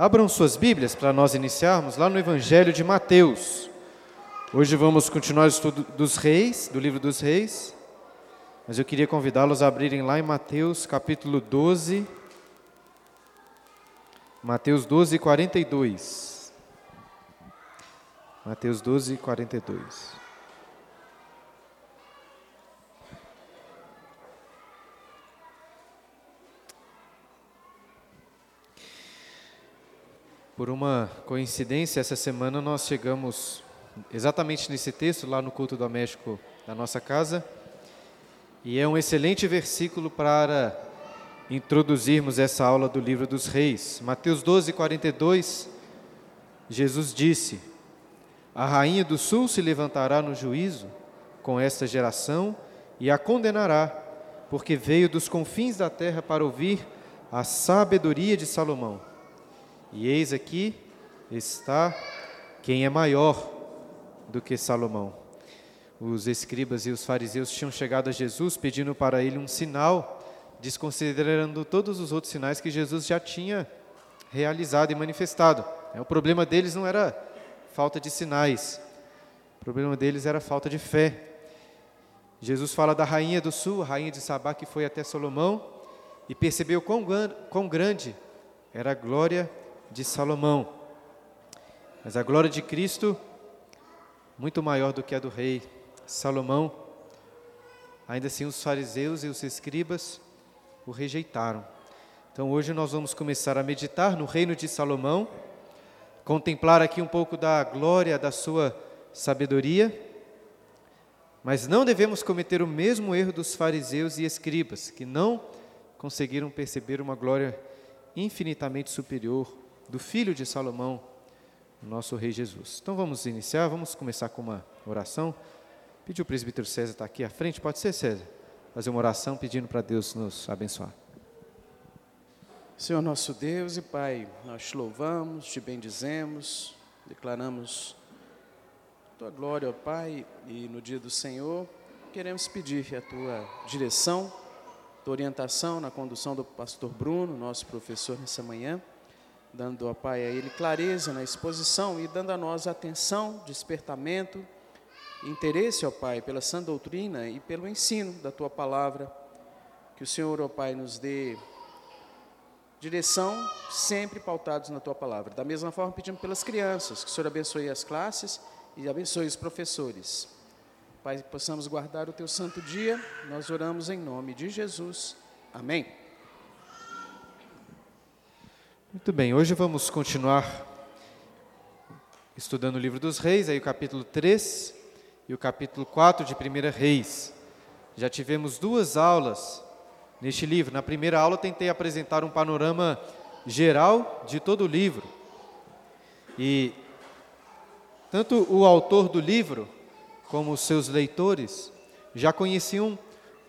Abram suas Bíblias para nós iniciarmos lá no Evangelho de Mateus. Hoje vamos continuar o estudo dos reis, do livro dos reis. Mas eu queria convidá-los a abrirem lá em Mateus capítulo 12. Mateus 12, 42. Mateus 12, 42. Por uma coincidência, essa semana nós chegamos exatamente nesse texto, lá no culto doméstico da nossa casa, e é um excelente versículo para introduzirmos essa aula do livro dos reis. Mateus 12, 42, Jesus disse: A rainha do sul se levantará no juízo com esta geração e a condenará, porque veio dos confins da terra para ouvir a sabedoria de Salomão. E eis aqui está quem é maior do que Salomão. Os escribas e os fariseus tinham chegado a Jesus pedindo para ele um sinal, desconsiderando todos os outros sinais que Jesus já tinha realizado e manifestado. O problema deles não era falta de sinais, o problema deles era falta de fé. Jesus fala da rainha do sul, a rainha de Sabá, que foi até Salomão, e percebeu quão, quão grande era a glória de Salomão. Mas a glória de Cristo, muito maior do que a do rei Salomão, ainda assim os fariseus e os escribas o rejeitaram. Então hoje nós vamos começar a meditar no reino de Salomão, contemplar aqui um pouco da glória da sua sabedoria, mas não devemos cometer o mesmo erro dos fariseus e escribas, que não conseguiram perceber uma glória infinitamente superior do filho de Salomão, nosso rei Jesus. Então vamos iniciar, vamos começar com uma oração. Pedir o presbítero César estar aqui à frente, pode ser, César? Fazer uma oração pedindo para Deus nos abençoar. Senhor nosso Deus e Pai, nós te louvamos, te bendizemos, declaramos tua glória, ó Pai, e no dia do Senhor queremos pedir a tua direção, tua orientação na condução do pastor Bruno, nosso professor nessa manhã dando, ó Pai, a Ele clareza na exposição e dando a nós atenção, despertamento, interesse, ó Pai, pela sã doutrina e pelo ensino da Tua palavra. Que o Senhor, ó Pai, nos dê direção, sempre pautados na Tua palavra. Da mesma forma, pedimos pelas crianças, que o Senhor abençoe as classes e abençoe os professores. Pai, possamos guardar o Teu santo dia, nós oramos em nome de Jesus. Amém. Muito bem, hoje vamos continuar estudando o livro dos reis, aí o capítulo 3 e o capítulo 4 de 1 Reis. Já tivemos duas aulas neste livro. Na primeira aula tentei apresentar um panorama geral de todo o livro. E tanto o autor do livro como os seus leitores já conheciam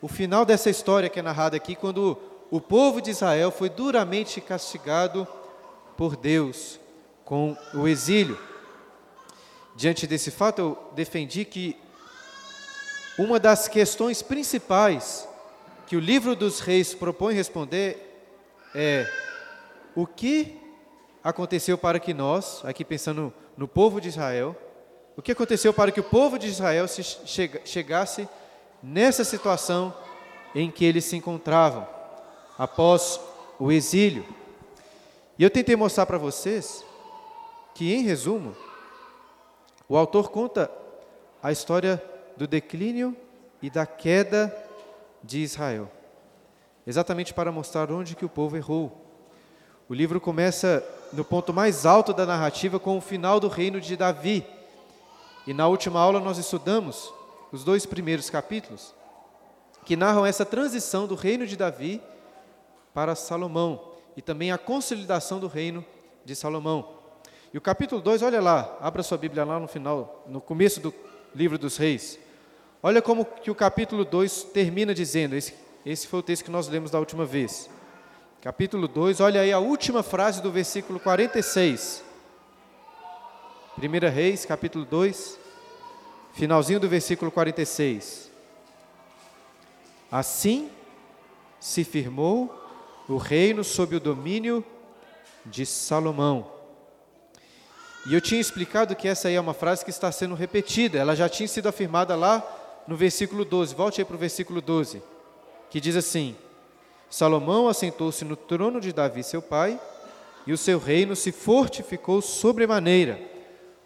o final dessa história que é narrada aqui, quando o povo de Israel foi duramente castigado por Deus com o exílio. Diante desse fato, eu defendi que uma das questões principais que o livro dos reis propõe responder é o que aconteceu para que nós, aqui pensando no povo de Israel, o que aconteceu para que o povo de Israel se chegasse nessa situação em que eles se encontravam após o exílio. E eu tentei mostrar para vocês que, em resumo, o autor conta a história do declínio e da queda de Israel, exatamente para mostrar onde que o povo errou. O livro começa no ponto mais alto da narrativa com o final do reino de Davi. E na última aula nós estudamos os dois primeiros capítulos que narram essa transição do reino de Davi para Salomão e também a consolidação do reino de Salomão. E o capítulo 2, olha lá, abra sua Bíblia lá no final, no começo do livro dos reis. Olha como que o capítulo 2 termina dizendo, esse, esse foi o texto que nós lemos da última vez. Capítulo 2, olha aí a última frase do versículo 46. 1 Reis, capítulo 2, finalzinho do versículo 46. Assim se firmou o reino sob o domínio de Salomão. E eu tinha explicado que essa aí é uma frase que está sendo repetida, ela já tinha sido afirmada lá no versículo 12. Volte aí para o versículo 12, que diz assim: Salomão assentou-se no trono de Davi, seu pai, e o seu reino se fortificou sobremaneira.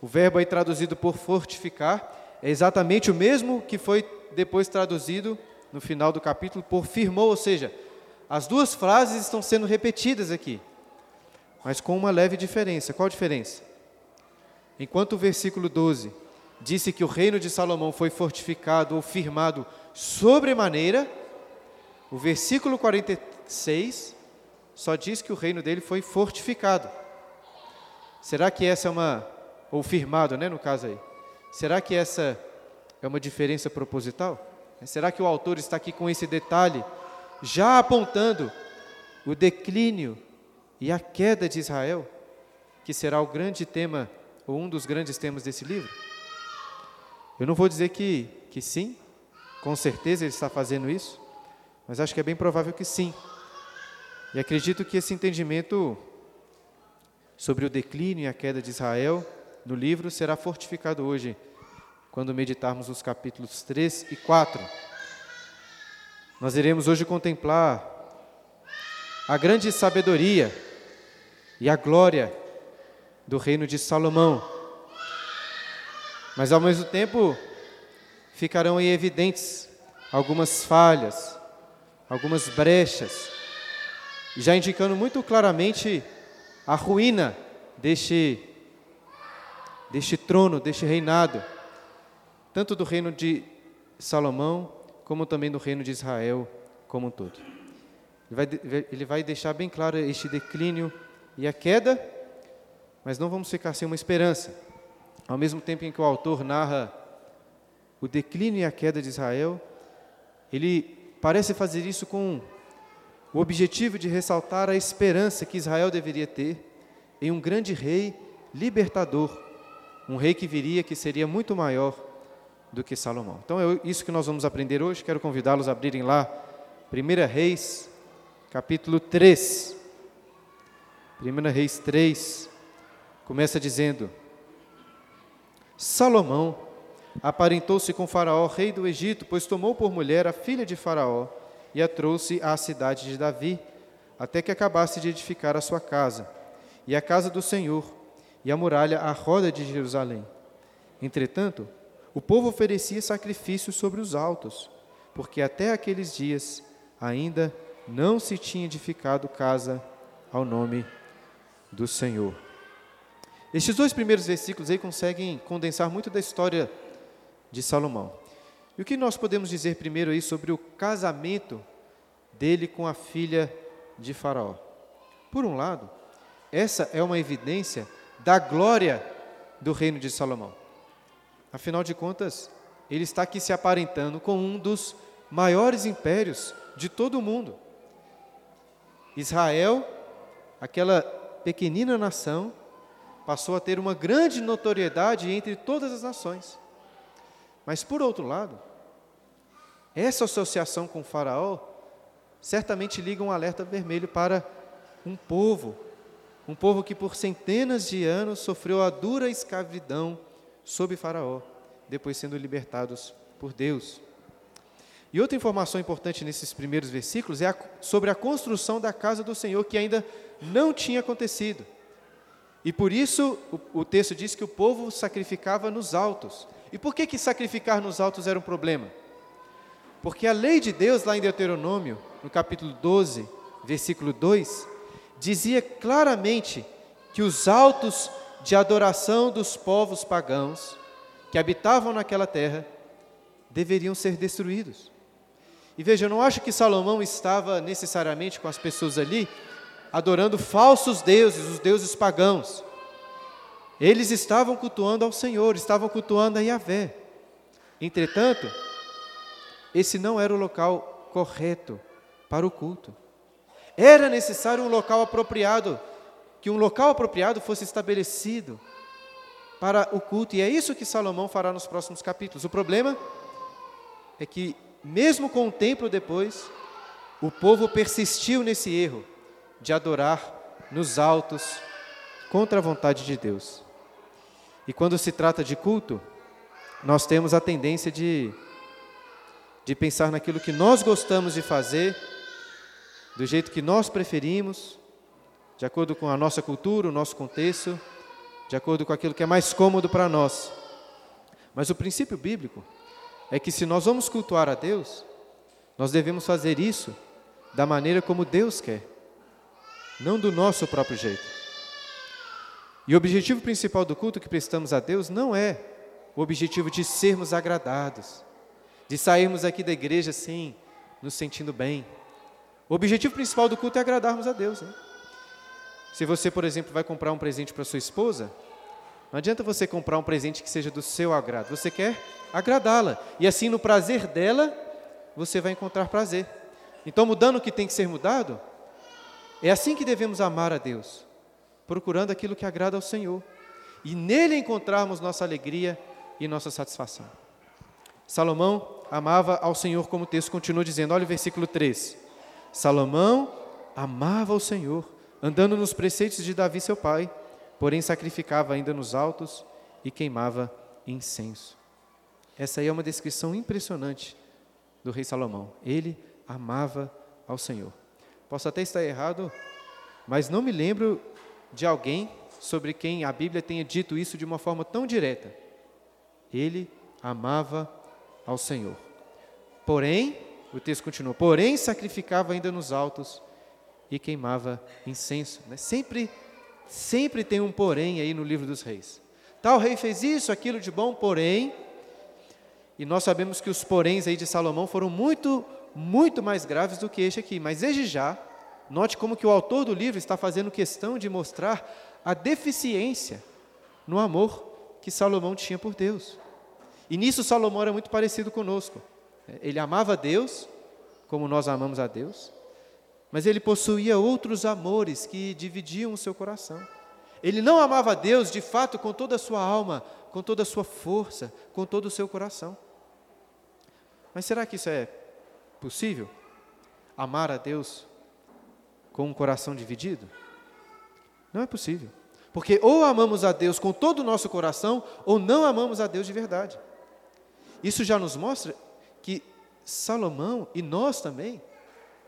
O verbo aí traduzido por fortificar é exatamente o mesmo que foi depois traduzido no final do capítulo por firmou, ou seja, as duas frases estão sendo repetidas aqui, mas com uma leve diferença. Qual a diferença? Enquanto o versículo 12 disse que o reino de Salomão foi fortificado ou firmado sobremaneira, o versículo 46 só diz que o reino dele foi fortificado. Será que essa é uma ou firmado, né, no caso aí? Será que essa é uma diferença proposital? Será que o autor está aqui com esse detalhe, já apontando o declínio e a queda de Israel, que será o grande tema, ou um dos grandes temas desse livro? Eu não vou dizer que, que sim, com certeza ele está fazendo isso, mas acho que é bem provável que sim. E acredito que esse entendimento sobre o declínio e a queda de Israel no livro será fortificado hoje quando meditarmos os capítulos 3 e 4. Nós iremos hoje contemplar a grande sabedoria e a glória do reino de Salomão. Mas ao mesmo tempo ficarão evidentes algumas falhas, algumas brechas, já indicando muito claramente a ruína deste, deste trono, deste reinado tanto do reino de Salomão, como também do reino de Israel como um todo. Ele vai, ele vai deixar bem claro este declínio e a queda, mas não vamos ficar sem uma esperança. Ao mesmo tempo em que o autor narra o declínio e a queda de Israel, ele parece fazer isso com o objetivo de ressaltar a esperança que Israel deveria ter em um grande rei libertador, um rei que viria que seria muito maior do que Salomão. Então é isso que nós vamos aprender hoje. Quero convidá-los a abrirem lá 1 Reis, capítulo 3. 1 Reis 3 começa dizendo: Salomão aparentou-se com Faraó, rei do Egito, pois tomou por mulher a filha de Faraó e a trouxe à cidade de Davi, até que acabasse de edificar a sua casa, e a casa do Senhor, e a muralha à roda de Jerusalém. Entretanto, o povo oferecia sacrifícios sobre os altos, porque até aqueles dias ainda não se tinha edificado casa ao nome do Senhor. Estes dois primeiros versículos aí conseguem condensar muito da história de Salomão. E o que nós podemos dizer primeiro aí sobre o casamento dele com a filha de Faraó? Por um lado, essa é uma evidência da glória do reino de Salomão. Afinal de contas, ele está aqui se aparentando com um dos maiores impérios de todo o mundo. Israel, aquela pequenina nação, passou a ter uma grande notoriedade entre todas as nações. Mas, por outro lado, essa associação com Faraó certamente liga um alerta vermelho para um povo, um povo que por centenas de anos sofreu a dura escravidão sob Faraó, depois sendo libertados por Deus. E outra informação importante nesses primeiros versículos é a, sobre a construção da casa do Senhor, que ainda não tinha acontecido. E por isso o, o texto diz que o povo sacrificava nos altos. E por que, que sacrificar nos altos era um problema? Porque a lei de Deus, lá em Deuteronômio, no capítulo 12, versículo 2, dizia claramente que os altos de adoração dos povos pagãos que habitavam naquela terra deveriam ser destruídos. E veja, eu não acho que Salomão estava necessariamente com as pessoas ali adorando falsos deuses, os deuses pagãos. Eles estavam cultuando ao Senhor, estavam cultuando a Yahvé. Entretanto, esse não era o local correto para o culto. Era necessário um local apropriado que um local apropriado fosse estabelecido para o culto, e é isso que Salomão fará nos próximos capítulos. O problema é que, mesmo com o templo depois, o povo persistiu nesse erro de adorar nos altos, contra a vontade de Deus. E quando se trata de culto, nós temos a tendência de, de pensar naquilo que nós gostamos de fazer, do jeito que nós preferimos, de acordo com a nossa cultura, o nosso contexto, de acordo com aquilo que é mais cômodo para nós. Mas o princípio bíblico é que se nós vamos cultuar a Deus, nós devemos fazer isso da maneira como Deus quer, não do nosso próprio jeito. E o objetivo principal do culto que prestamos a Deus não é o objetivo de sermos agradados, de sairmos aqui da igreja assim, nos sentindo bem. O objetivo principal do culto é agradarmos a Deus. Se você, por exemplo, vai comprar um presente para sua esposa, não adianta você comprar um presente que seja do seu agrado. Você quer agradá-la. E assim, no prazer dela, você vai encontrar prazer. Então, mudando o que tem que ser mudado, é assim que devemos amar a Deus, procurando aquilo que agrada ao Senhor. E nele encontrarmos nossa alegria e nossa satisfação. Salomão amava ao Senhor, como o texto continua dizendo. Olha o versículo 3. Salomão amava ao Senhor andando nos preceitos de Davi, seu pai, porém sacrificava ainda nos altos e queimava incenso. Essa aí é uma descrição impressionante do rei Salomão. Ele amava ao Senhor. Posso até estar errado, mas não me lembro de alguém sobre quem a Bíblia tenha dito isso de uma forma tão direta. Ele amava ao Senhor. Porém, o texto continua, porém sacrificava ainda nos altos e queimava incenso. Né? Sempre, sempre tem um porém aí no livro dos reis. Tal rei fez isso, aquilo de bom, porém. E nós sabemos que os poréns aí de Salomão foram muito, muito mais graves do que este aqui. Mas desde já, note como que o autor do livro está fazendo questão de mostrar a deficiência no amor que Salomão tinha por Deus. E nisso Salomão era muito parecido conosco. Ele amava Deus, como nós amamos a Deus, mas ele possuía outros amores que dividiam o seu coração. Ele não amava Deus de fato com toda a sua alma, com toda a sua força, com todo o seu coração. Mas será que isso é possível? Amar a Deus com um coração dividido? Não é possível. Porque ou amamos a Deus com todo o nosso coração, ou não amamos a Deus de verdade. Isso já nos mostra que Salomão e nós também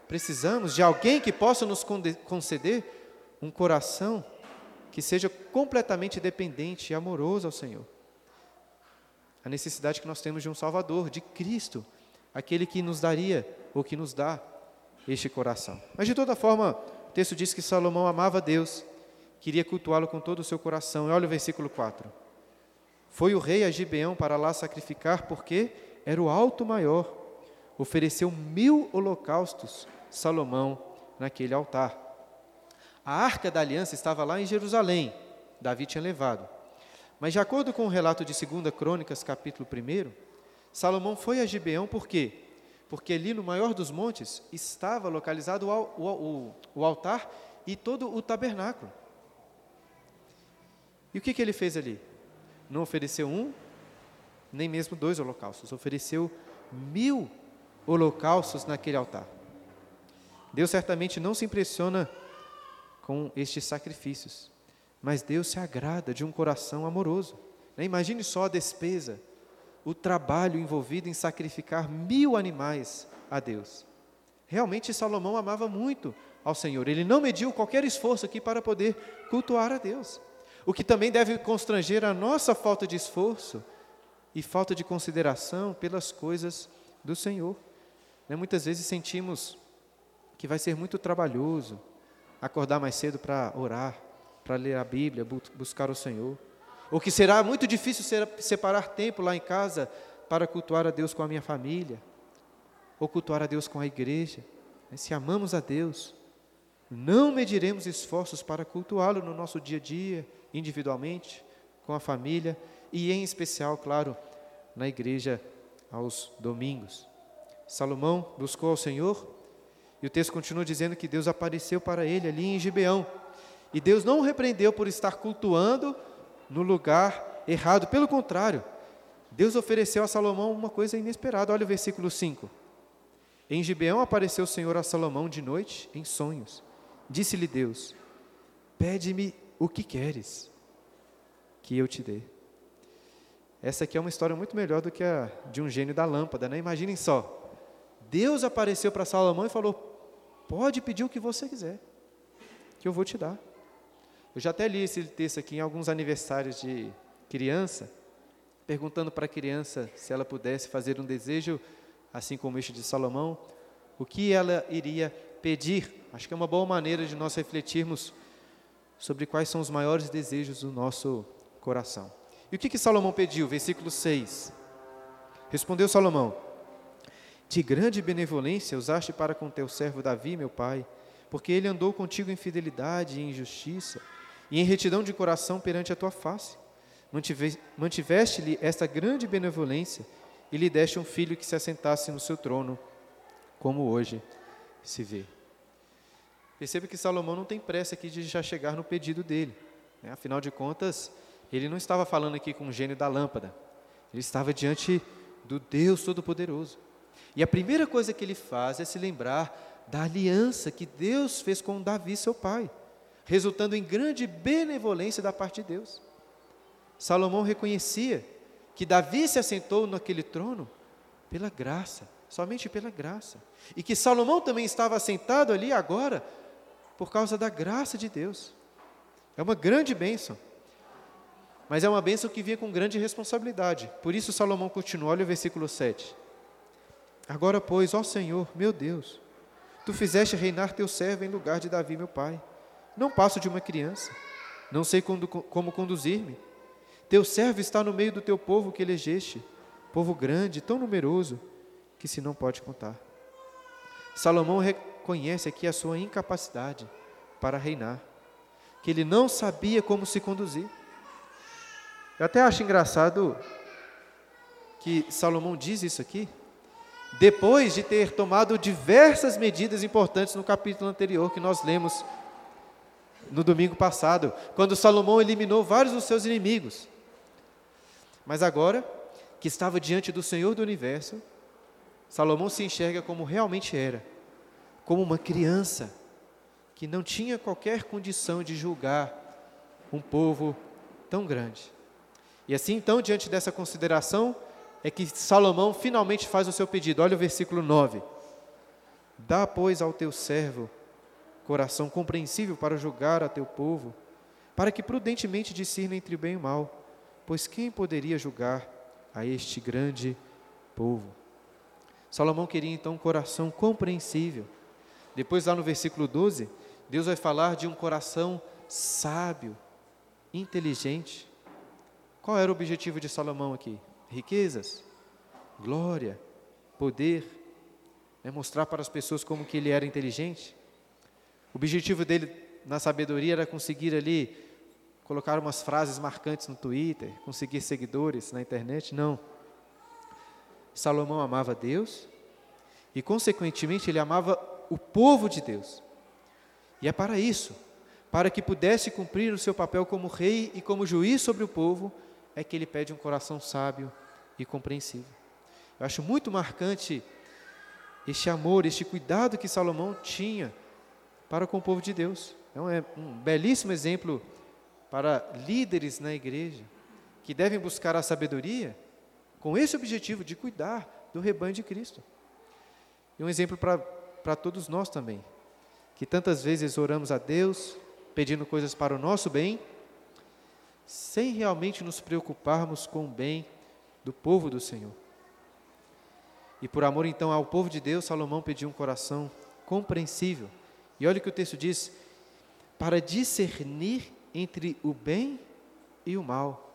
Precisamos de alguém que possa nos conceder um coração que seja completamente dependente e amoroso ao Senhor. A necessidade que nós temos de um Salvador, de Cristo, aquele que nos daria ou que nos dá este coração. Mas de toda forma, o texto diz que Salomão amava Deus, queria cultuá-lo com todo o seu coração. E olha o versículo 4. Foi o rei a Gibeão para lá sacrificar, porque era o alto maior. Ofereceu mil holocaustos Salomão naquele altar. A arca da aliança estava lá em Jerusalém, Davi tinha levado. Mas de acordo com o relato de 2 Crônicas, capítulo 1, Salomão foi a Gibeão por quê? Porque ali no maior dos montes estava localizado o, o, o, altar e todo o tabernáculo. E o que, que ele fez ali? Não ofereceu um, nem mesmo dois holocaustos, ofereceu mil holocaustos naquele altar. Deus certamente não se impressiona com estes sacrifícios, mas Deus se agrada de um coração amoroso. Né? Imagine só a despesa, o trabalho envolvido em sacrificar mil animais a Deus. Realmente Salomão amava muito ao Senhor, ele não mediu qualquer esforço aqui para poder cultuar a Deus. O que também deve constranger a nossa falta de esforço e falta de consideração pelas coisas do Senhor. Né? Muitas vezes sentimos que vai ser muito trabalhoso acordar mais cedo para orar, para ler a Bíblia, buscar o Senhor. Ou que será muito difícil separar tempo lá em casa para cultuar a Deus com a minha família, ou cultuar a Deus com a igreja. Se amamos a Deus, não mediremos esforços para cultuá-lo no nosso dia a dia, individualmente, com a família e, em especial, claro, na igreja aos domingos. Salomão buscou ao Senhor e o texto continua dizendo que Deus apareceu para ele ali em Gibeão. E Deus não o repreendeu por estar cultuando no lugar errado, pelo contrário, Deus ofereceu a Salomão uma coisa inesperada. Olha o versículo 5. Em Gibeão apareceu o Senhor a Salomão de noite em sonhos. Disse-lhe Deus: Pede-me o que queres que eu te dê. Essa aqui é uma história muito melhor do que a de um gênio da lâmpada, né? Imaginem só. Deus apareceu para Salomão e falou: Pode pedir o que você quiser, que eu vou te dar. Eu já até li esse texto aqui em alguns aniversários de criança, perguntando para a criança se ela pudesse fazer um desejo, assim como este de Salomão, o que ela iria pedir. Acho que é uma boa maneira de nós refletirmos sobre quais são os maiores desejos do nosso coração. E o que, que Salomão pediu? Versículo 6. Respondeu Salomão: De grande benevolência usaste para com teu servo Davi, meu pai, porque ele andou contigo em fidelidade e em justiça, e em retidão de coração perante a tua face. Mantiveste-lhe esta grande benevolência e lhe deste um filho que se assentasse no seu trono, como hoje se vê. Perceba que Salomão não tem pressa aqui de já chegar no pedido dele. Né? Afinal de contas, ele não estava falando aqui com o gênio da lâmpada. Ele estava diante do Deus Todo-Poderoso. E a primeira coisa que ele faz é se lembrar da aliança que Deus fez com Davi, seu pai, resultando em grande benevolência da parte de Deus. Salomão reconhecia que Davi se assentou naquele trono pela graça, somente pela graça. E que Salomão também estava assentado ali agora por causa da graça de Deus. É uma grande bênção. Mas é uma bênção que vinha com grande responsabilidade. Por isso Salomão continua, olha o versículo 7. Agora, pois, ó Senhor, meu Deus, tu fizeste reinar teu servo em lugar de Davi, meu pai. Não passo de uma criança, não sei como conduzir-me. Teu servo está no meio do teu povo que elegeste, povo grande, tão numeroso, que se não pode contar. Salomão reconhece aqui a sua incapacidade para reinar, que ele não sabia como se conduzir. Eu até acho engraçado que Salomão diz isso aqui, depois de ter tomado diversas medidas importantes no capítulo anterior que nós lemos no domingo passado, quando Salomão eliminou vários dos seus inimigos. Mas agora, que estava diante do Senhor do universo, Salomão se enxerga como realmente era, como uma criança que não tinha qualquer condição de julgar um povo tão grande. E assim, então, diante dessa consideração, é que Salomão finalmente faz o seu pedido. Olha o versículo 9. Dá, pois, ao teu servo coração compreensível para julgar a teu povo, para que prudentemente discirna entre o bem e o mal, pois quem poderia julgar a este grande povo? Salomão queria então um coração compreensível. Depois, lá no versículo 12, Deus vai falar de um coração sábio, inteligente. Qual era o objetivo de Salomão aqui? Riquezas, glória, poder, é mostrar para as pessoas como que ele era inteligente. O objetivo dele na sabedoria era conseguir ali colocar umas frases marcantes no Twitter, conseguir seguidores na internet, não. Salomão amava Deus e, consequentemente, ele amava o povo de Deus. E é para isso, para que pudesse cumprir o seu papel como rei e como juiz sobre o povo, é que ele pede um coração sábio e compreensível. Eu acho muito marcante este amor, este cuidado que Salomão tinha para com o povo de Deus. É um, é belíssimo exemplo para líderes na igreja que devem buscar a sabedoria com esse objetivo de cuidar do rebanho de Cristo. E um exemplo para todos nós também, que tantas vezes oramos a Deus pedindo coisas para o nosso bem sem realmente nos preocuparmos com o bem do povo do Senhor. E por amor então ao povo de Deus, Salomão pediu um coração compreensível. E olha o que o texto diz: para discernir entre o bem e o mal.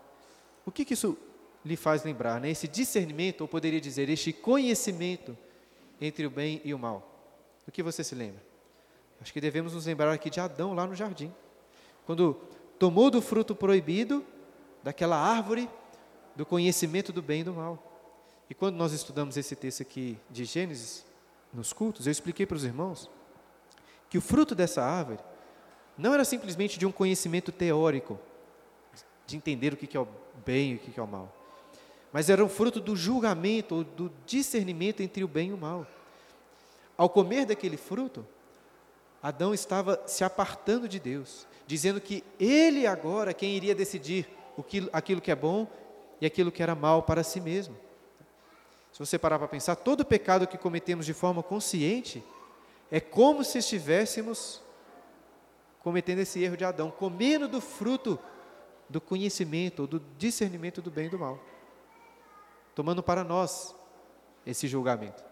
O que, que isso lhe faz lembrar? Né? Esse discernimento, ou poderia dizer, este conhecimento entre o bem e o mal. O que você se lembra? Acho que devemos nos lembrar aqui de Adão lá no jardim. Quando tomou do fruto proibido, daquela árvore do conhecimento do bem e do mal. E quando nós estudamos esse texto aqui de Gênesis, nos cultos, eu expliquei para os irmãos que o fruto dessa árvore não era simplesmente de um conhecimento teórico, de entender o que é o bem e o que é o mal, mas era um fruto do julgamento, ou do discernimento entre o bem e o mal. Ao comer daquele fruto, Adão estava se apartando de Deus, dizendo que ele agora é quem iria decidir o que, aquilo que é bom e aquilo que era mal para si mesmo. Se você parar para pensar, todo pecado que cometemos de forma consciente é como se estivéssemos cometendo esse erro de Adão, comendo do fruto do conhecimento, do discernimento do bem e do mal, tomando para nós esse julgamento.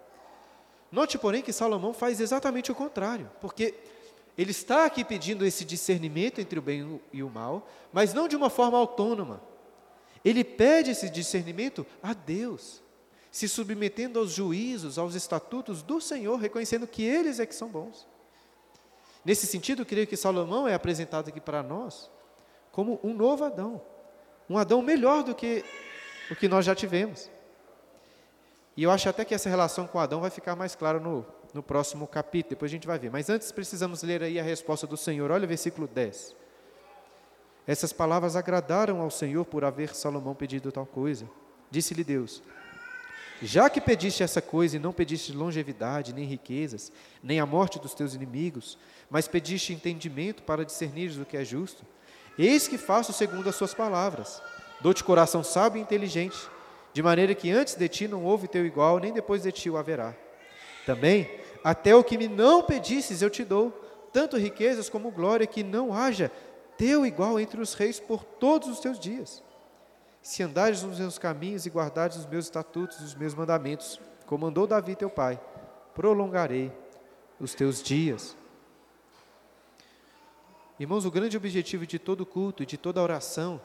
Note, porém, que Salomão faz exatamente o contrário, porque ele está aqui pedindo esse discernimento entre o bem e o mal, mas não de uma forma autônoma. Ele pede esse discernimento a Deus se submetendo aos juízos, aos estatutos do Senhor, reconhecendo que eles é que são bons. Nesse sentido, creio que Salomão é apresentado aqui para nós como um novo Adão, um Adão melhor do que o que nós já tivemos. E eu acho até que essa relação com Adão vai ficar mais clara no, no próximo capítulo, depois a gente vai ver. Mas antes precisamos ler aí a resposta do Senhor. Olha o versículo 10. Essas palavras agradaram ao Senhor por haver Salomão pedido tal coisa. Disse-lhe Deus: já que pediste essa coisa e não pediste longevidade, nem riquezas, nem a morte dos teus inimigos, mas pediste entendimento para discernires o que é justo, eis que faço segundo as suas palavras. Dou-te coração sábio e inteligente, de maneira que antes de ti não houve teu igual, nem depois de ti o haverá. Também, até o que me não pedisses eu te dou, tanto riquezas como glória, que não haja teu igual entre os reis por todos os teus dias se andares nos meus caminhos e guardares os meus estatutos os meus mandamentos, como mandou Davi teu pai, prolongarei os teus dias. Irmãos, o grande objetivo de todo culto e de toda oração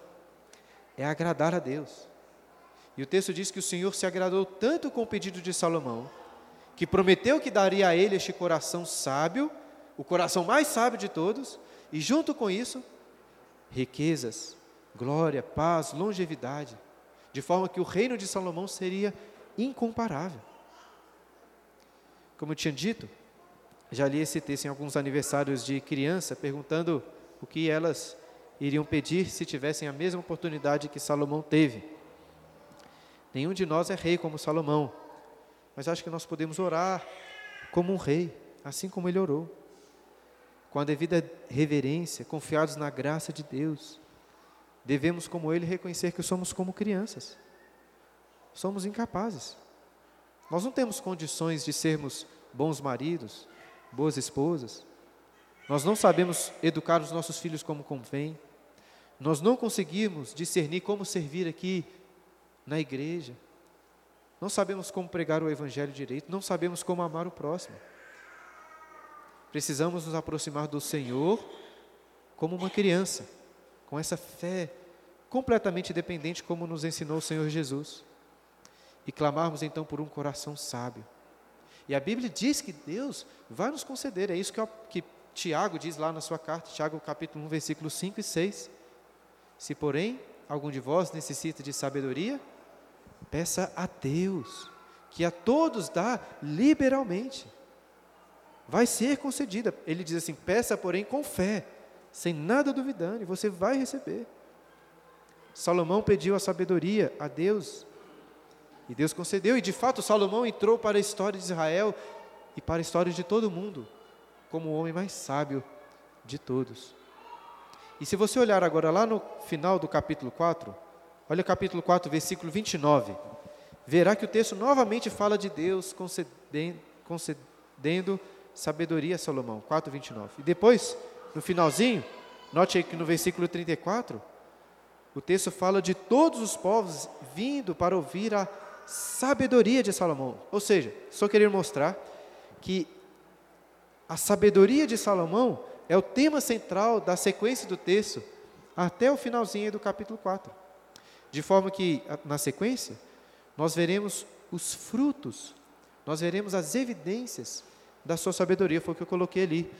é agradar a Deus. E o texto diz que o Senhor se agradou tanto com o pedido de Salomão, que prometeu que daria a ele este coração sábio, o coração mais sábio de todos, e junto com isso, riquezas, glória, paz, longevidade, de forma que o reino de Salomão seria incomparável. Como eu tinha dito, já li esse texto em alguns aniversários de criança, perguntando o que elas iriam pedir se tivessem a mesma oportunidade que Salomão teve. Nenhum de nós é rei como Salomão, mas acho que nós podemos orar como um rei, assim como ele orou, com a devida reverência, confiados na graça de Deus, devemos, como ele, reconhecer que somos como crianças. Somos incapazes. Nós não temos condições de sermos bons maridos, boas esposas. Nós não sabemos educar os nossos filhos como convém. Nós não conseguimos discernir como servir aqui na igreja. Não sabemos como pregar o evangelho direito, não sabemos como amar o próximo. Precisamos nos aproximar do Senhor como uma criança com essa fé completamente dependente, como nos ensinou o Senhor Jesus. E clamarmos então por um coração sábio. E a Bíblia diz que Deus vai nos conceder, é isso que, que Tiago diz lá na sua carta, Tiago capítulo 1, versículos 5 e 6. Se, porém, algum de vós necessita de sabedoria, peça a Deus, que a todos dá liberalmente. Vai ser concedida. Ele diz assim: peça, porém, com fé, sem nada duvidando, e você vai receber. Salomão pediu a sabedoria a Deus, e Deus concedeu, e de fato Salomão entrou para a história de Israel e para a história de todo mundo, como o homem mais sábio de todos. E se você olhar agora lá no final do capítulo 4, olha o capítulo 4, versículo 29, verá que o texto novamente fala de Deus concedendo, concedendo sabedoria a Salomão, 4, 29. E depois, no finalzinho, note aí que no versículo 34, o texto fala de todos os povos vindo para ouvir a sabedoria de Salomão. Ou seja, só querer mostrar que a sabedoria de Salomão é o tema central da sequência do texto até o finalzinho do capítulo 4. De forma que, na sequência, nós veremos os frutos, nós veremos as evidências da sua sabedoria, foi o que eu coloquei ali.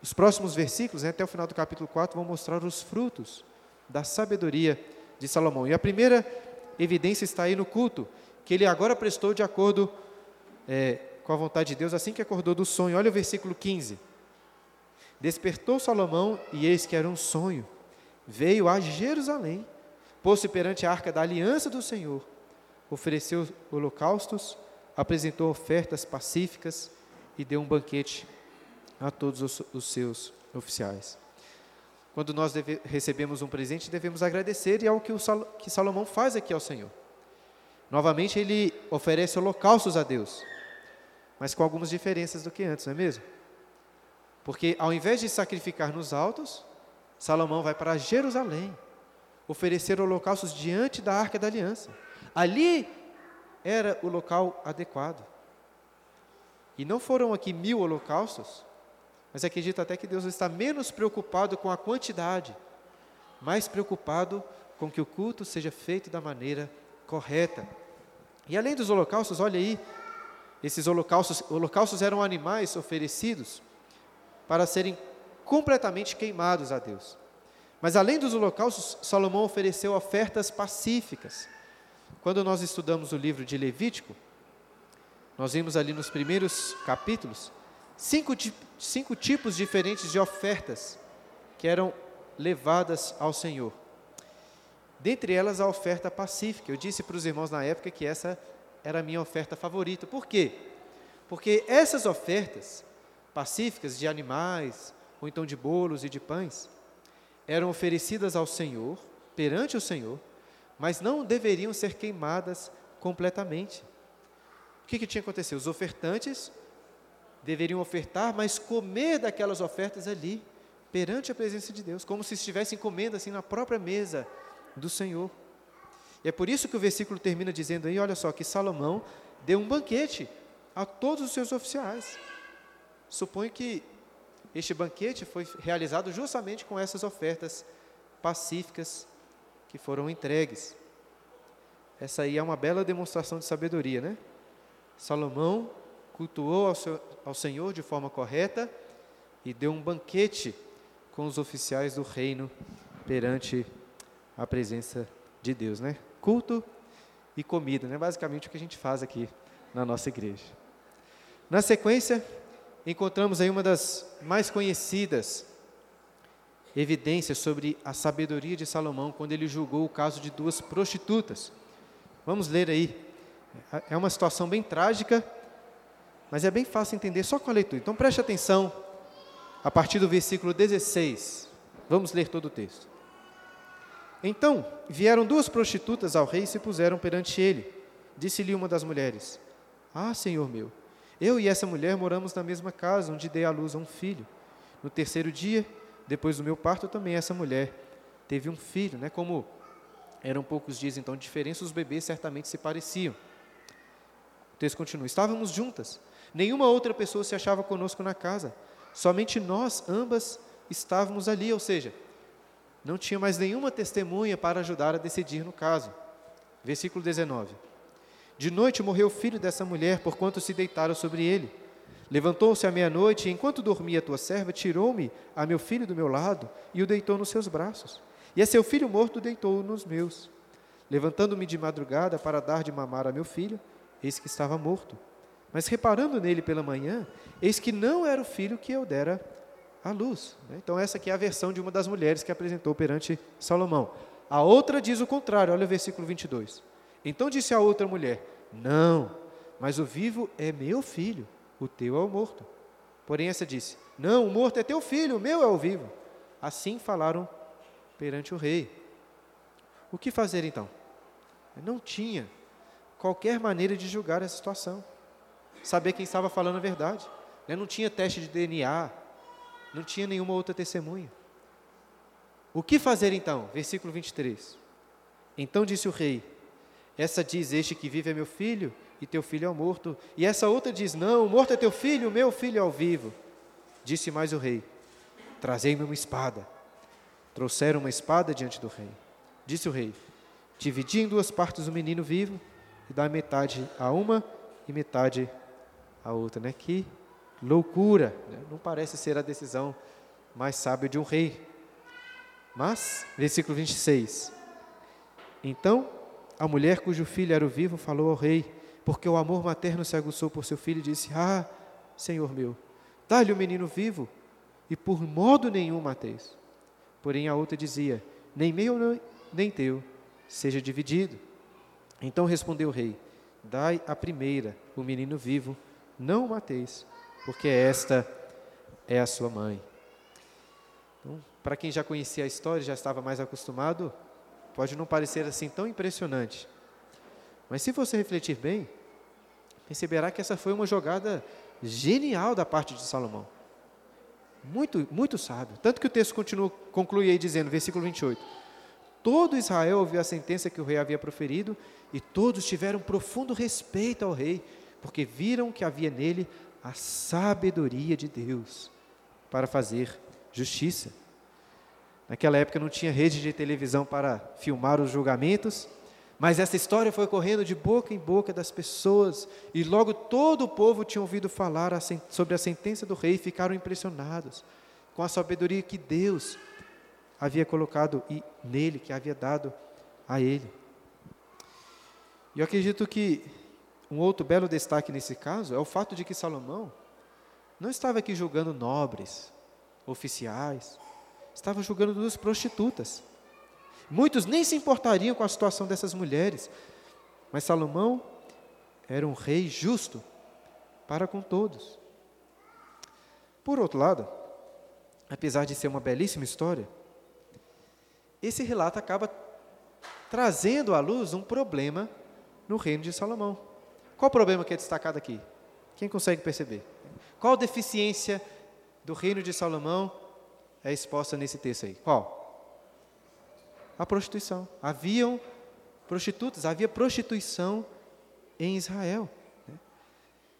Os próximos versículos, né, até o final do capítulo 4, vão mostrar os frutos da sabedoria de Salomão. E a primeira evidência está aí no culto, que ele agora prestou de acordo é, com a vontade de Deus, assim que acordou do sonho. Olha o versículo 15. Despertou Salomão, e eis que era um sonho. Veio a Jerusalém, pôs-se perante a arca da aliança do Senhor, ofereceu holocaustos, apresentou ofertas pacíficas e deu um banquete a todos os, os seus oficiais. Quando nós deve, recebemos um presente, devemos agradecer, e é o que, o Sal, que Salomão faz aqui ao Senhor. Novamente, ele oferece holocaustos a Deus, mas com algumas diferenças do que antes, não é mesmo? Porque ao invés de sacrificar nos altos, Salomão vai para Jerusalém oferecer holocaustos diante da arca da aliança. Ali era o local adequado. E não foram aqui mil holocaustos, mas acredito até que Deus está menos preocupado com a quantidade, mais preocupado com que o culto seja feito da maneira correta. E além dos holocaustos, olha aí, esses holocaustos, holocaustos eram animais oferecidos para serem completamente queimados a Deus. Mas além dos holocaustos, Salomão ofereceu ofertas pacíficas. Quando nós estudamos o livro de Levítico, nós vimos ali nos primeiros capítulos cinco, cinco tipos diferentes de ofertas que eram levadas ao Senhor. Dentre elas, a oferta pacífica. Eu disse para os irmãos na época que essa era a minha oferta favorita. Por quê? Porque essas ofertas pacíficas de animais, ou então de bolos e de pães, eram oferecidas ao Senhor, perante o Senhor, mas não deveriam ser queimadas completamente. O que, que tinha acontecido? Os ofertantes deveriam ofertar, mas comer daquelas ofertas ali, perante a presença de Deus, como se estivessem comendo assim na própria mesa do Senhor. E é por isso que o versículo termina dizendo aí, olha só, que Salomão deu um banquete a todos os seus oficiais. Suponho que este banquete foi realizado justamente com essas ofertas pacíficas que foram entregues. Essa aí é uma bela demonstração de sabedoria, né? Salomão cultuou ao, seu, ao Senhor de forma correta e deu um banquete com os oficiais do reino perante a presença de Deus, né? Culto e comida, né? Basicamente o que a gente faz aqui na nossa igreja. Na sequência, encontramos aí uma das mais conhecidas evidências sobre a sabedoria de Salomão quando ele julgou o caso de duas prostitutas. Vamos ler aí. É uma situação bem trágica, mas é bem fácil entender só com a leitura. Então preste atenção a partir do versículo 16. Vamos ler todo o texto. Então vieram duas prostitutas ao rei e se puseram perante ele. Disse-lhe uma das mulheres: Ah, senhor meu, eu e essa mulher moramos na mesma casa, onde dei à luz a um filho. No terceiro dia, depois do meu parto, também essa mulher teve um filho, né? Como eram poucos dias então de diferença, os bebês certamente se pareciam. O texto continua: Estávamos juntas. Nenhuma outra pessoa se achava conosco na casa. Somente nós, ambas, estávamos ali, ou seja, não tinha mais nenhuma testemunha para ajudar a decidir no caso. Versículo 19. De noite morreu o filho dessa mulher, porquanto se deitaram sobre ele. Levantou-se à meia-noite, e enquanto dormia a tua serva, tirou-me a meu filho do meu lado e o deitou nos seus braços. E a seu filho morto deitou-o nos meus. Levantando-me de madrugada para dar de mamar a meu filho, eis que estava morto. Mas reparando nele pela manhã, eis que não era o filho que eu dera à luz. Então, essa aqui é a versão de uma das mulheres que apresentou perante Salomão. A outra diz o contrário, olha o versículo 22. Então disse a outra mulher: Não, mas o vivo é meu filho, o teu é o morto. Porém, essa disse: Não, o morto é teu filho, o meu é o vivo. Assim falaram perante o rei. O que fazer então? Não tinha qualquer maneira de julgar essa situação, saber quem estava falando a verdade. Né? Não tinha teste de DNA, não tinha nenhuma outra testemunha. O que fazer então? Versículo 23. Então disse o rei: essa diz: Este que vive é meu filho, e teu filho é o morto. E essa outra diz: Não, o morto é teu filho, o meu filho é o vivo. Disse mais o rei: Trazei-me uma espada. Trouxeram uma espada diante do rei. Disse o rei: Dividi em duas partes o menino vivo, e dá metade a uma e metade a outra. Né? Que loucura! Né? Não parece ser a decisão mais sábia de um rei. Mas, versículo 26. Então a mulher cujo filho era o vivo falou ao rei, porque o amor materno se aguçou por seu filho e disse: Ah, Senhor meu, dá-lhe o menino vivo, e por modo nenhum mateis. Porém a outra dizia: Nem meu nem teu seja dividido. Então respondeu o rei: Dai a primeira o menino vivo, não o mateis, porque esta é a sua mãe. Então, para quem já conhecia a história, já estava mais acostumado, pode não parecer assim tão impressionante. Mas se você refletir bem, perceberá que essa foi uma jogada genial da parte de Salomão. Muito, muito sábio. Tanto que o texto continua, conclui aí dizendo, versículo 28. Todo Israel ouviu a sentença que o rei havia proferido e todos tiveram profundo respeito ao rei, porque viram que havia nele a sabedoria de Deus para fazer justiça. Naquela época não tinha rede de televisão para filmar os julgamentos, mas essa história foi correndo de boca em boca das pessoas, e logo todo o povo tinha ouvido falar sobre a sentença do rei e ficaram impressionados com a sabedoria que Deus havia colocado nele, que havia dado a ele. E eu acredito que um outro belo destaque nesse caso é o fato de que Salomão não estava aqui julgando nobres, oficiais, estava julgando duas prostitutas. Muitos nem se importariam com a situação dessas mulheres, mas Salomão era um rei justo para com todos. Por outro lado, apesar de ser uma belíssima história, esse relato acaba trazendo à luz um problema no reino de Salomão. Qual o problema que é destacado aqui? Quem consegue perceber? Qual deficiência do reino de Salomão é exposta nesse texto aí? Qual? a prostituição. Haviam prostitutas, havia prostituição em Israel. Né?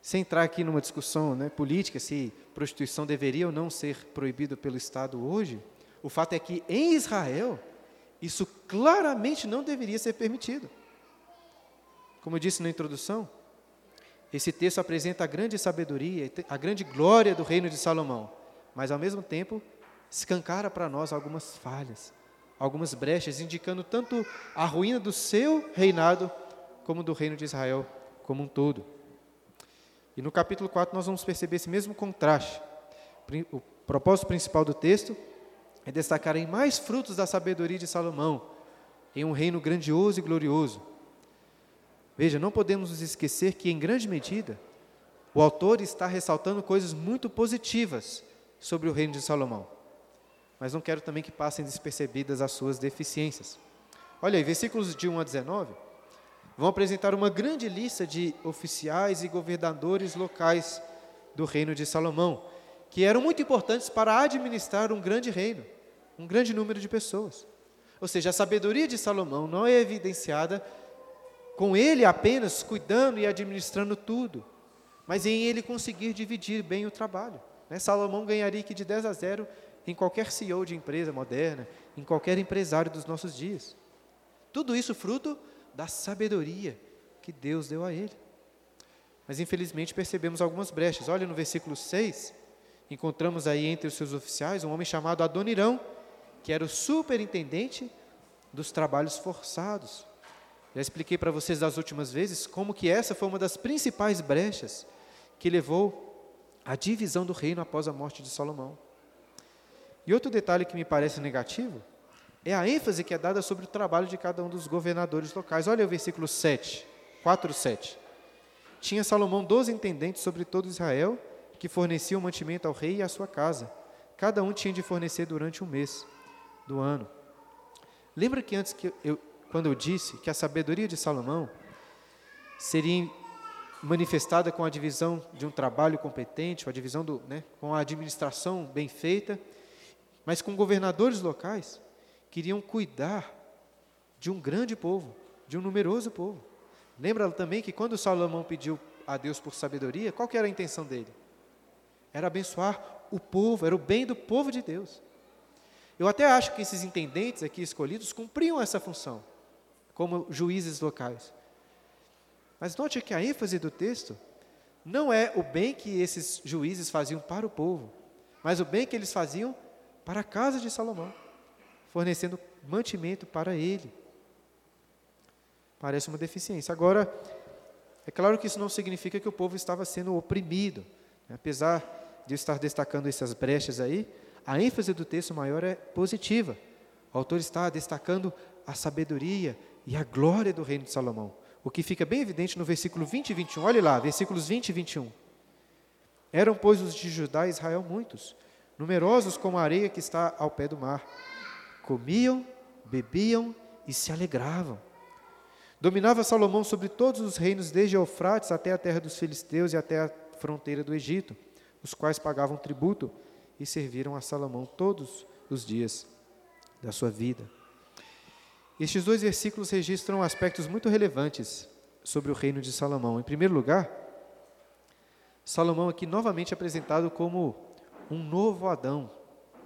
Sem entrar aqui numa discussão né, política se prostituição deveria ou não ser proibida pelo Estado hoje, o fato é que em Israel isso claramente não deveria ser permitido. Como eu disse na introdução, esse texto apresenta a grande sabedoria, a grande glória do reino de Salomão, mas ao mesmo tempo escancara para nós algumas falhas, algumas brechas, indicando tanto a ruína do seu reinado, como do reino de Israel como um todo. E no capítulo 4 nós vamos perceber esse mesmo contraste. O propósito principal do texto é destacar em mais frutos da sabedoria de Salomão, em um reino grandioso e glorioso. Veja, não podemos nos esquecer que, em grande medida, o autor está ressaltando coisas muito positivas sobre o reino de Salomão mas não quero também que passem despercebidas as suas deficiências. Olha aí, versículos de 1 a 19 vão apresentar uma grande lista de oficiais e governadores locais do reino de Salomão, que eram muito importantes para administrar um grande reino, um grande número de pessoas. Ou seja, a sabedoria de Salomão não é evidenciada com ele apenas cuidando e administrando tudo, mas em ele conseguir dividir bem o trabalho. Né? Salomão ganharia que de 10 a 0 em qualquer CEO de empresa moderna, em qualquer empresário dos nossos dias. Tudo isso fruto da sabedoria que Deus deu a ele. Mas infelizmente percebemos algumas brechas. Olha no versículo 6, encontramos aí entre os seus oficiais um homem chamado Adonirão, que era o superintendente dos trabalhos forçados. Já expliquei para vocês das últimas vezes como que essa foi uma das principais brechas que levou à divisão do reino após a morte de Salomão. E outro detalhe que me parece negativo é a ênfase que é dada sobre o trabalho de cada um dos governadores locais. Olha o versículo 7, 4, 7. Tinha Salomão doze intendentes sobre todo Israel, que forneciam mantimento ao rei e à sua casa. Cada um tinha de fornecer durante um mês do ano. Lembra que antes que eu, quando eu disse que a sabedoria de Salomão seria manifestada com a divisão de um trabalho competente, com a divisão do, né, com a administração bem feita, mas com governadores locais, queriam cuidar de um grande povo, de um numeroso povo. Lembra também que quando Salomão pediu a Deus por sabedoria, qual era a intenção dele? Era abençoar o povo, era o bem do povo de Deus. Eu até acho que esses intendentes aqui escolhidos cumpriam essa função, como juízes locais. Mas note que a ênfase do texto não é o bem que esses juízes faziam para o povo, mas o bem que eles faziam para a casa de Salomão, fornecendo mantimento para ele. Parece uma deficiência. Agora, é claro que isso não significa que o povo estava sendo oprimido. Né? Apesar de eu estar destacando essas brechas aí, a ênfase do texto maior é positiva. O autor está destacando a sabedoria e a glória do reino de Salomão. O que fica bem evidente no versículo 20 e 21. Olhe lá, versículos 20 e 21. Eram, pois, os de Judá e Israel muitos, numerosos como a areia que está ao pé do mar. Comiam, bebiam e se alegravam. Dominava Salomão sobre todos os reinos, desde Eufrates até a terra dos filisteus e até a fronteira do Egito, os quais pagavam tributo e serviram a Salomão todos os dias da sua vida. Estes dois versículos registram aspectos muito relevantes sobre o reino de Salomão. Em primeiro lugar, Salomão aqui novamente apresentado como um novo Adão,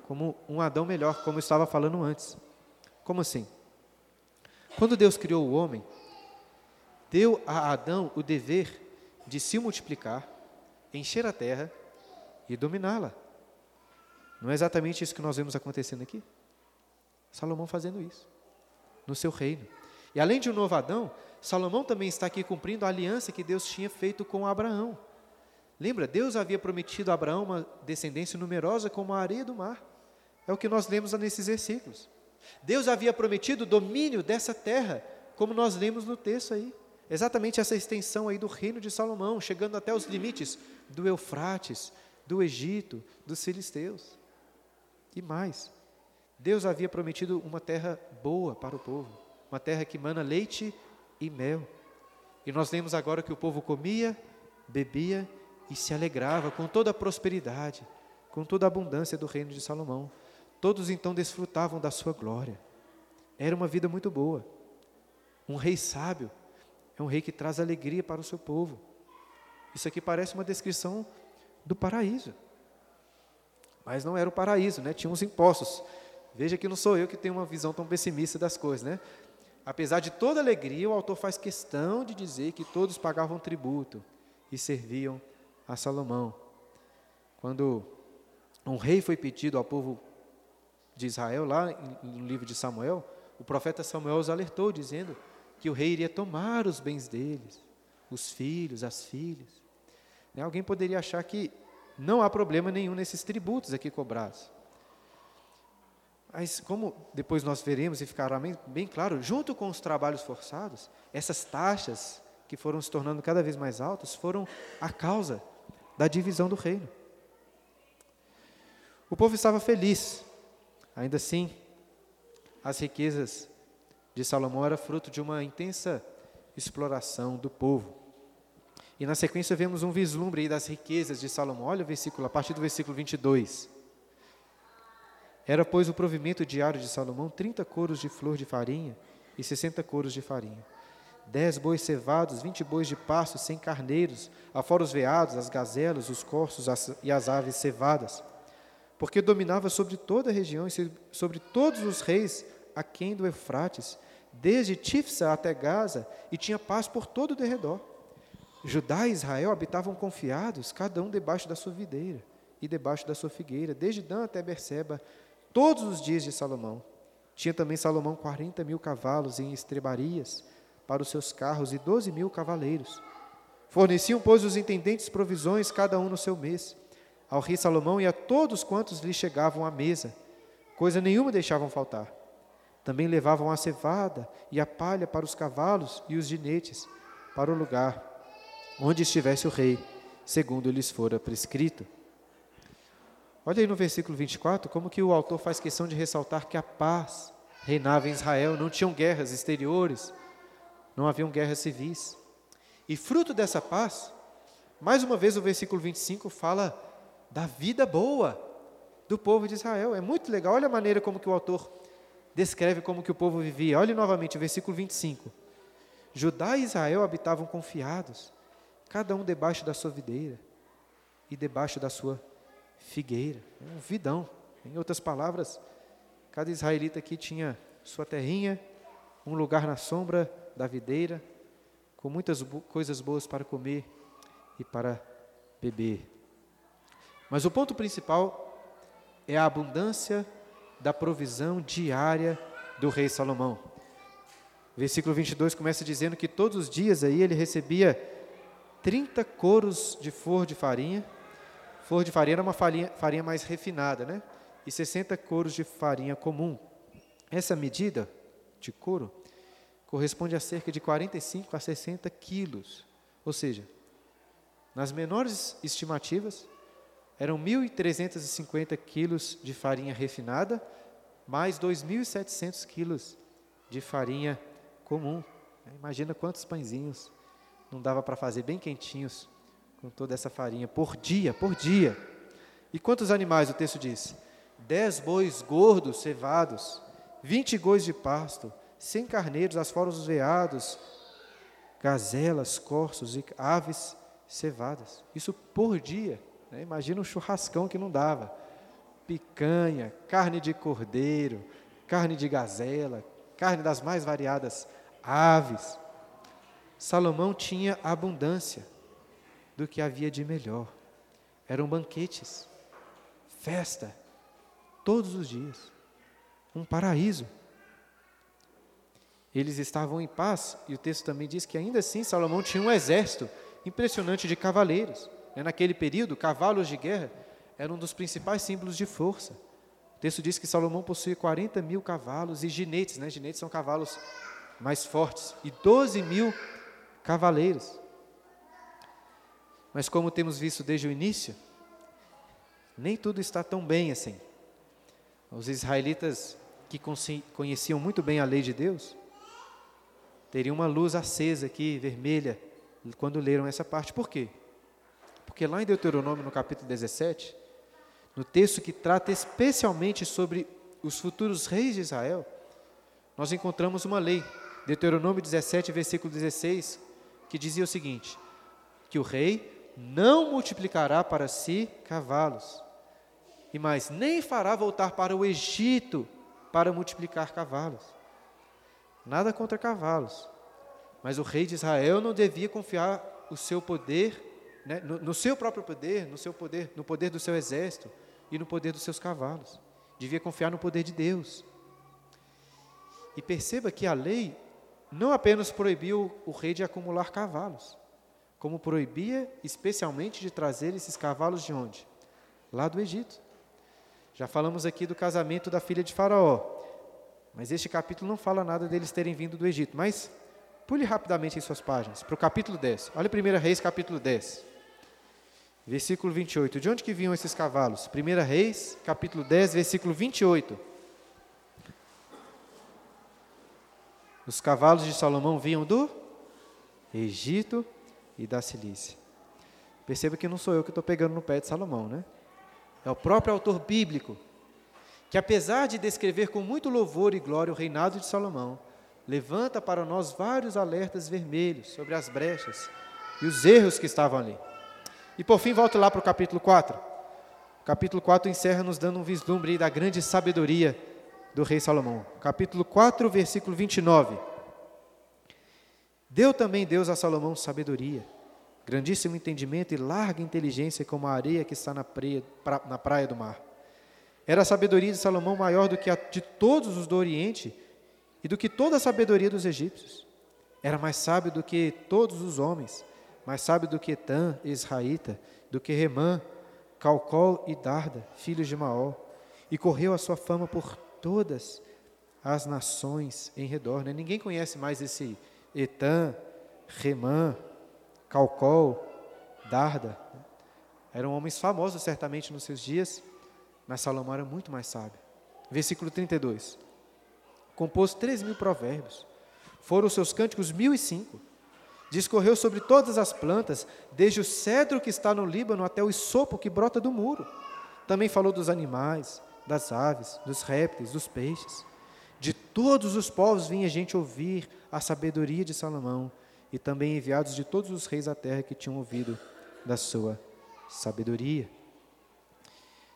como um Adão melhor, como eu estava falando antes. Como assim? Quando Deus criou o homem, deu a Adão o dever de se multiplicar, encher a terra e dominá-la. Não é exatamente isso que nós vemos acontecendo aqui? Salomão fazendo isso, no seu reino. E além de um novo Adão, Salomão também está aqui cumprindo a aliança que Deus tinha feito com Abraão. Lembra, Deus havia prometido a Abraão uma descendência numerosa como a areia do mar. É o que nós lemos nesses versículos. Deus havia prometido o domínio dessa terra, como nós lemos no texto aí. Exatamente essa extensão aí do reino de Salomão, chegando até os limites do Eufrates, do Egito, dos filisteus. E mais, Deus havia prometido uma terra boa para o povo, uma terra que mana leite e mel. E nós lemos agora que o povo comia, bebia e se alegrava com toda a prosperidade, com toda a abundância do reino de Salomão. Todos então desfrutavam da sua glória. Era uma vida muito boa. Um rei sábio é um rei que traz alegria para o seu povo. Isso aqui parece uma descrição do paraíso. Mas não era o paraíso, né? Tinha uns impostos. Veja que não sou eu que tenho uma visão tão pessimista das coisas, né? Apesar de toda alegria, o autor faz questão de dizer que todos pagavam tributo e serviam a Salomão. Quando um rei foi pedido ao povo de Israel, lá no livro de Samuel, o profeta Samuel os alertou, dizendo que o rei iria tomar os bens deles, os filhos, as filhas. Né, alguém poderia achar que não há problema nenhum nesses tributos aqui cobrados. Mas, como depois nós veremos e ficará bem, bem claro, junto com os trabalhos forçados, essas taxas que foram se tornando cada vez mais altas foram a causa da divisão do reino. O povo estava feliz, ainda assim, as riquezas de Salomão eram fruto de uma intensa exploração do povo. E na sequência vemos um vislumbre das riquezas de Salomão. Olha o versículo, a partir do versículo 22. Era, pois, o provimento diário de Salomão 30 coros de flor de farinha e 60 coros de farinha. Dez bois cevados, vinte bois de pasto sem carneiros, afora os veados, as gazelas, os corços e as aves cevadas. Porque dominava sobre toda a região e sobre todos os reis aquém do Eufrates, desde Tifsa até Gaza, e tinha paz por todo o derredor. Judá e Israel habitavam confiados, cada um debaixo da sua videira e debaixo da sua figueira, desde Dan até Berseba, todos os dias de Salomão. Tinha também Salomão quarenta mil cavalos em estrebarias para os seus carros e doze mil cavaleiros. Forneciam, pois, os intendentes provisões, cada um no seu mês, ao rei Salomão e a todos quantos lhe chegavam à mesa. Coisa nenhuma deixavam faltar. Também levavam a cevada e a palha para os cavalos e os ginetes, para o lugar onde estivesse o rei, segundo lhes fora prescrito. Olha aí no versículo 24, como que o autor faz questão de ressaltar que a paz reinava em Israel, não tinham guerras exteriores, não haviam guerras civis. E fruto dessa paz, mais uma vez o versículo 25 fala da vida boa do povo de Israel. É muito legal, olha a maneira como que o autor descreve como que o povo vivia. Olhe novamente o versículo 25. Judá e Israel habitavam confiados, cada um debaixo da sua videira e debaixo da sua figueira. Um vidão. Em outras palavras, cada israelita aqui tinha sua terrinha, um lugar na sombra da videira, com muitas coisas boas para comer e para beber. Mas o ponto principal é a abundância da provisão diária do rei Salomão. Versículo 22 começa dizendo que todos os dias aí ele recebia 30 coros de flor de farinha. Flor de farinha era uma farinha, farinha mais refinada, né? E 60 coros de farinha comum. Essa medida de couro corresponde a cerca de 45 a 60 quilos. Ou seja, Nas menores estimativas, eram 1.350 quilos de farinha refinada, mais 2.700 quilos de farinha comum. Imagina quantos pãezinhos não dava para fazer bem quentinhos com toda essa farinha por dia, por dia. E quantos animais o texto diz? Dez bois gordos cevados, vinte gois de pasto, cem carneiros, as fora os veados, gazelas, corços e aves cevadas. Isso por dia. Né? Imagina um churrascão que não dava. Picanha, carne de cordeiro, carne de gazela, carne das mais variadas aves. Salomão tinha abundância do que havia de melhor. Eram banquetes, festa, todos os dias. Um paraíso. Eles estavam em paz, e o texto também diz que ainda assim Salomão tinha um exército impressionante de cavaleiros. Né, naquele período, cavalos de guerra eram um dos principais símbolos de força. O texto diz que Salomão possuía 40 mil cavalos e ginetes, né? ginetes são cavalos mais fortes, e 12 mil cavaleiros. Mas como temos visto desde o início, nem tudo está tão bem assim. Os israelitas que conheciam muito bem a lei de Deus, teriam uma luz acesa aqui, vermelha, quando leram essa parte. Por quê? Porque lá em Deuteronômio, no capítulo 17, no texto que trata especialmente sobre os futuros reis de Israel, nós encontramos uma lei, Deuteronômio 17, versículo 16, que dizia o seguinte: que o rei não multiplicará para si cavalos, e mais, nem fará voltar para o Egito para multiplicar cavalos. Nada contra cavalos, mas o rei de Israel não devia confiar o seu poder, né, no, no seu próprio poder, no seu poder, no poder do seu exército e no poder dos seus cavalos. Devia confiar no poder de Deus. E perceba que a lei não apenas proibiu o rei de acumular cavalos, como proibia especialmente de trazer esses cavalos de onde? Lá do Egito. Já falamos aqui do casamento da filha de Faraó, mas este capítulo não fala nada deles terem vindo do Egito. Mas pule rapidamente em suas páginas, para o capítulo 10. Olha 1 Reis, capítulo 10. Versículo 28. De onde que vinham esses cavalos? 1 Reis, capítulo 10, versículo 28. Os cavalos de Salomão vinham do Egito e da Cilícia. Perceba que não sou eu que estou pegando no pé de Salomão, né? É o próprio autor bíblico, que apesar de descrever com muito louvor e glória o reinado de Salomão, levanta para nós vários alertas vermelhos sobre as brechas e os erros que estavam ali. E por fim, volto lá para o capítulo 4. O capítulo 4 encerra nos dando um vislumbre da grande sabedoria do rei Salomão. Capítulo 4, versículo 29. Deu também Deus a Salomão sabedoria, grandíssimo entendimento e larga inteligência como a areia que está na praia, na praia do mar. Era a sabedoria de Salomão maior do que a de todos os do Oriente e do que toda a sabedoria dos egípcios. Era mais sábio do que todos os homens, mais sábio do que Etã, Israelita, do que Remã, Calcol e Darda, filhos de Maó. E correu a sua fama por todas as nações em redor. Né? Ninguém conhece mais esse Etã, Remã, Calcol, Darda. Eram homens famosos certamente nos seus dias, mas Salomão era muito mais sábio. Versículo 32. Compôs três mil provérbios. Foram os seus cânticos mil e cinco. Discorreu sobre todas as plantas, desde o cedro que está no Líbano até o isopo que brota do muro. Também falou dos animais, das aves, dos répteis, dos peixes. De todos os povos vinha gente ouvir a sabedoria de Salomão, e também enviados de todos os reis da terra que tinham ouvido da sua sabedoria.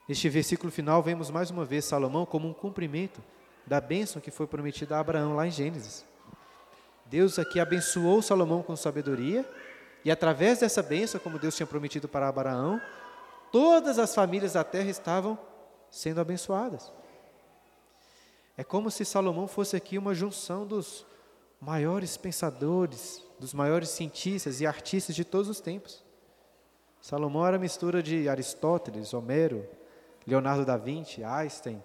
Neste versículo final, vemos mais uma vez Salomão como um cumprimento da bênção que foi prometida a Abraão lá em Gênesis. Deus aqui abençoou Salomão com sabedoria, e através dessa bênção, como Deus tinha prometido para Abraão, todas as famílias da terra estavam sendo abençoadas. É como se Salomão fosse aqui uma junção dos maiores pensadores, dos maiores cientistas e artistas de todos os tempos. Salomão era mistura de Aristóteles, Homero, Leonardo da Vinci, Einstein,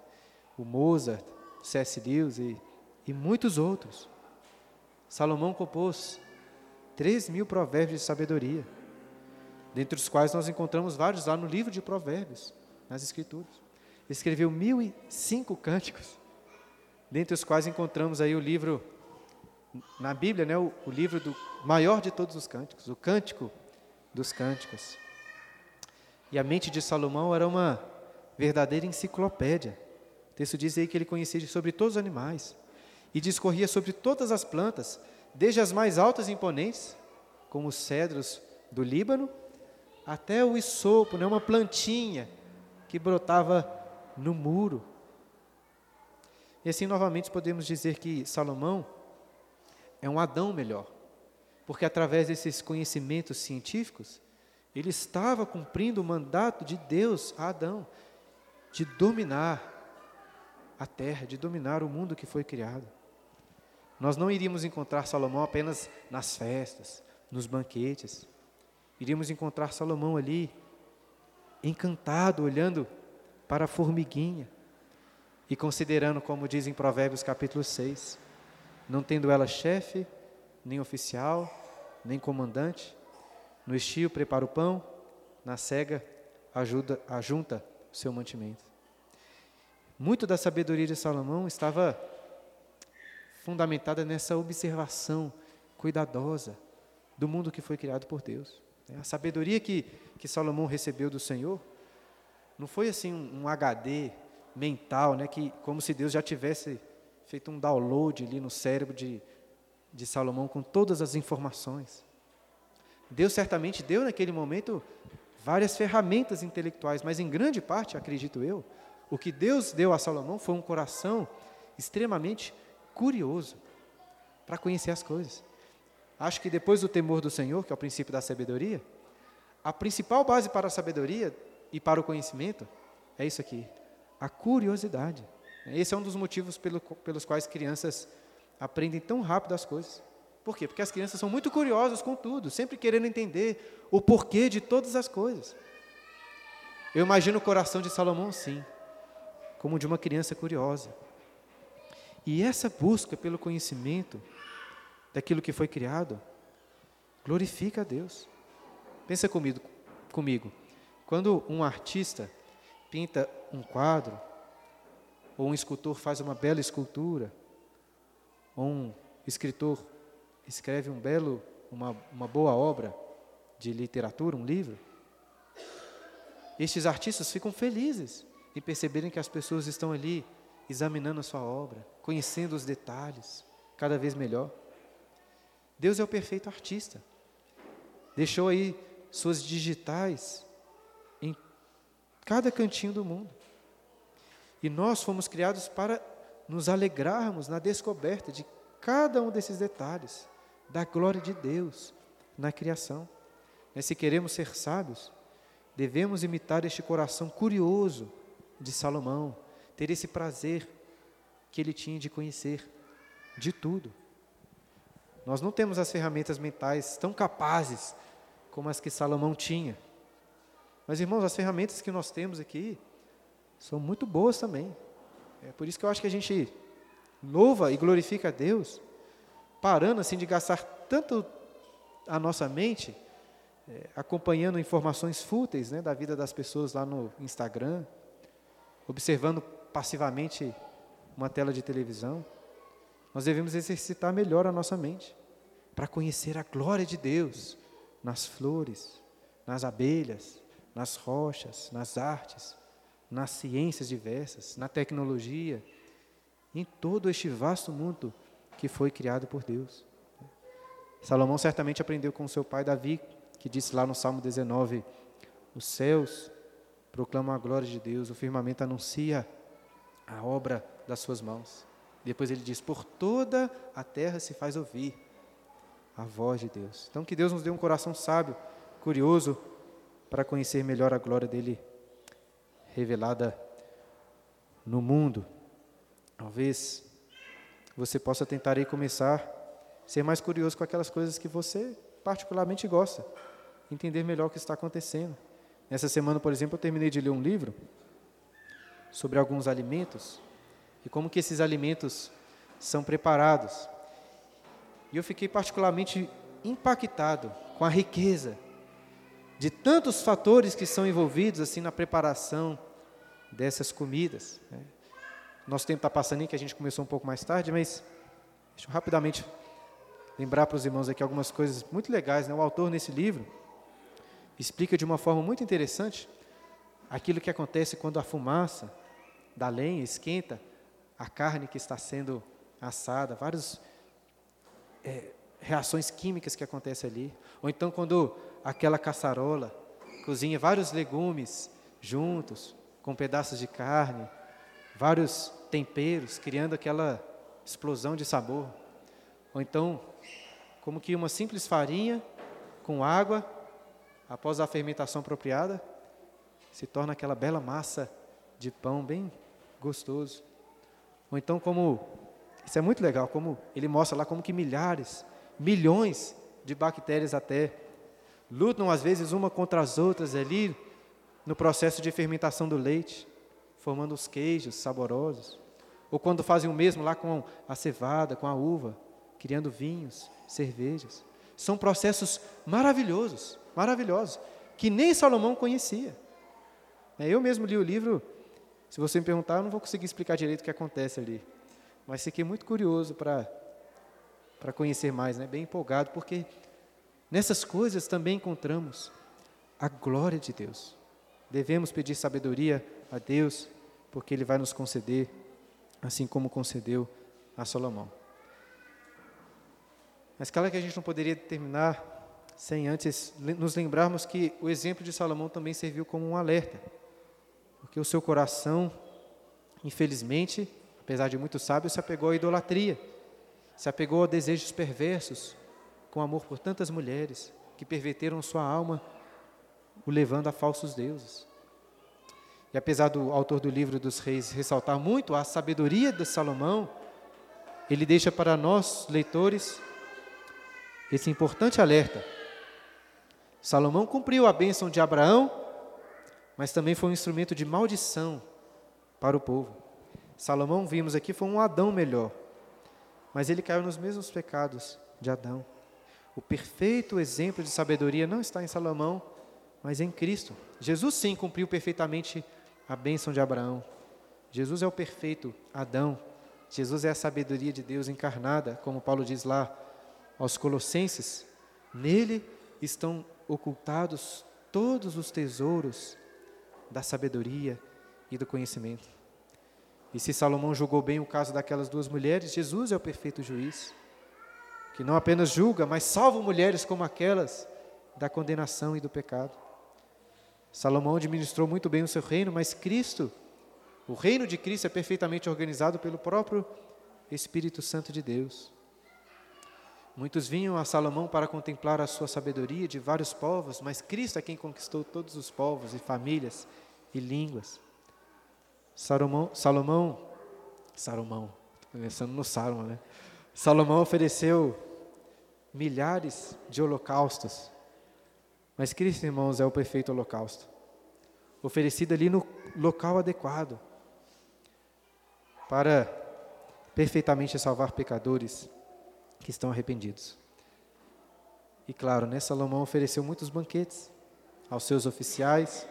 o Mozart, C.S. Lewis e, e muitos outros. Salomão compôs três mil provérbios de sabedoria. dentre os quais nós encontramos vários lá no livro de Provérbios, nas Escrituras. Escreveu mil e cinco cânticos, dentre os quais encontramos aí o livro, na Bíblia, né, o, o livro do maior de todos os cânticos, o Cântico dos Cânticos. E a mente de Salomão era uma verdadeira enciclopédia. O texto diz aí que ele conhecia sobre todos os animais e discorria sobre todas as plantas, desde as mais altas e imponentes, como os cedros do Líbano, até o isopo, né, uma plantinha que brotava no muro. E assim, novamente, podemos dizer que Salomão é um Adão melhor, porque através desses conhecimentos científicos, ele estava cumprindo o mandato de Deus a Adão, de dominar a terra, de dominar o mundo que foi criado. Nós não iríamos encontrar Salomão apenas nas festas, nos banquetes. Iríamos encontrar Salomão ali, encantado, olhando para a formiguinha e considerando, como diz em Provérbios capítulo 6, não tendo ela chefe, nem oficial, nem comandante, no estio prepara o pão, na cega ajuda, ajunta o seu mantimento. Muito da sabedoria de Salomão estava fundamentada nessa observação cuidadosa do mundo que foi criado por Deus. A sabedoria que, que Salomão recebeu do Senhor não foi assim um, um HD mental, né, que como se Deus já tivesse feito um download ali no cérebro de, de Salomão com todas as informações. Deus certamente deu naquele momento várias ferramentas intelectuais, mas em grande parte, acredito eu, o que Deus deu a Salomão foi um coração extremamente curioso para conhecer as coisas. Acho que depois do temor do Senhor, que é o princípio da sabedoria, a principal base para a sabedoria e para o conhecimento é isso aqui, a curiosidade. Esse é um dos motivos pelo, pelos quais crianças aprendem tão rápido as coisas. Por quê? Porque as crianças são muito curiosas com tudo, sempre querendo entender o porquê de todas as coisas. Eu imagino o coração de Salomão, sim, como de uma criança curiosa. E essa busca pelo conhecimento daquilo que foi criado glorifica a Deus. Pensa comigo, comigo. Quando um artista pinta um quadro, ou um escultor faz uma bela escultura, ou um escritor escreve um belo, uma, uma boa obra de literatura, um livro, estes artistas ficam felizes em perceberem que as pessoas estão ali examinando a sua obra, conhecendo os detalhes cada vez melhor. Deus é o perfeito artista. Deixou aí suas digitais em cada cantinho do mundo. E nós fomos criados para nos alegrarmos na descoberta de cada um desses detalhes, da glória de Deus na criação. Mas se queremos ser sábios, devemos imitar este coração curioso de Salomão, ter esse prazer que ele tinha de conhecer de tudo. Nós não temos as ferramentas mentais tão capazes como as que Salomão tinha. Mas, irmãos, as ferramentas que nós temos aqui são muito boas também. É por isso que eu acho que a gente louva e glorifica a Deus, parando assim de gastar tanto a nossa mente, é, acompanhando informações fúteis né, da vida das pessoas lá no Instagram, observando passivamente uma tela de televisão, nós devemos exercitar melhor a nossa mente para conhecer a glória de Deus nas flores, nas abelhas, nas rochas, nas artes, nas ciências diversas, na tecnologia, em todo este vasto mundo que foi criado por Deus. Salomão certamente aprendeu com seu pai Davi, que disse lá no Salmo 19: Os céus proclamam a glória de Deus, o firmamento anuncia a obra das suas mãos. Depois ele diz: Por toda a terra se faz ouvir a voz de Deus. Então, que Deus nos dê um coração sábio, curioso, para conhecer melhor a glória dele revelada no mundo. Talvez você possa tentar aí começar a ser mais curioso com aquelas coisas que você particularmente gosta, entender melhor o que está acontecendo. Nessa semana, por exemplo, eu terminei de ler um livro sobre alguns alimentos e como que esses alimentos são preparados. E eu fiquei particularmente impactado com a riqueza de tantos fatores que são envolvidos assim na preparação dessas comidas. Né? Nosso tempo está passando aí, que a gente começou um pouco mais tarde, mas deixa eu rapidamente lembrar para os irmãos aqui algumas coisas muito legais. Né? O autor, nesse livro, explica de uma forma muito interessante aquilo que acontece quando a fumaça da lenha esquenta a carne que está sendo assada, várias é, reações químicas que acontecem ali. Ou então quando aquela caçarola cozinha vários legumes juntos, com pedaços de carne, vários temperos, criando aquela explosão de sabor. Ou então, como que uma simples farinha com água, após a fermentação apropriada, se torna aquela bela massa de pão bem gostoso. Ou então, como isso é muito legal, como ele mostra lá como que milhares, milhões de bactérias até lutam às vezes uma contra as outras ali no processo de fermentação do leite, formando os queijos saborosos. Ou quando fazem o mesmo lá com a cevada, com a uva, criando vinhos, cervejas. São processos maravilhosos, maravilhosos, que nem Salomão conhecia. É, eu mesmo li o livro, se você me perguntar, eu não vou conseguir explicar direito o que acontece ali. Mas fiquei muito curioso para conhecer mais, né? bem empolgado, porque nessas coisas também encontramos a glória de Deus. Devemos pedir sabedoria a Deus, porque Ele vai nos conceder, assim como concedeu a Salomão. Mas claro que a gente não poderia terminar sem antes nos lembrarmos que o exemplo de Salomão também serviu como um alerta, porque o seu coração, infelizmente, apesar de muito sábio, se apegou à idolatria, se apegou a desejos perversos, com amor por tantas mulheres que perverteram sua alma o levando a falsos deuses. E apesar do autor do livro dos reis ressaltar muito a sabedoria de Salomão, ele deixa para nós, leitores, esse importante alerta. Salomão cumpriu a bênção de Abraão, mas também foi um instrumento de maldição para o povo. Salomão, vimos aqui, foi um Adão melhor, mas ele caiu nos mesmos pecados de Adão. O perfeito exemplo de sabedoria não está em Salomão, mas em Cristo. Jesus sim cumpriu perfeitamente a bênção de Abraão. Jesus é o perfeito Adão. Jesus é a sabedoria de Deus encarnada, como Paulo diz lá aos Colossenses. Nele estão ocultados todos os tesouros da sabedoria e do conhecimento. E se Salomão julgou bem o caso daquelas duas mulheres, Jesus é o perfeito juiz, que não apenas julga, mas salva mulheres como aquelas da condenação e do pecado. Salomão administrou muito bem o seu reino, mas Cristo, o reino de Cristo é perfeitamente organizado pelo próprio Espírito Santo de Deus. Muitos vinham a Salomão para contemplar a sua sabedoria de vários povos, mas Cristo é quem conquistou todos os povos e famílias e línguas. Salomão, Salomão, Salomão, pensando no Salomão, né? Salomão ofereceu milhares de holocaustos mas Cristo, irmãos, é o perfeito holocausto, oferecido ali no local adequado, para perfeitamente salvar pecadores que estão arrependidos. E claro, né, Salomão ofereceu muitos banquetes aos seus oficiais,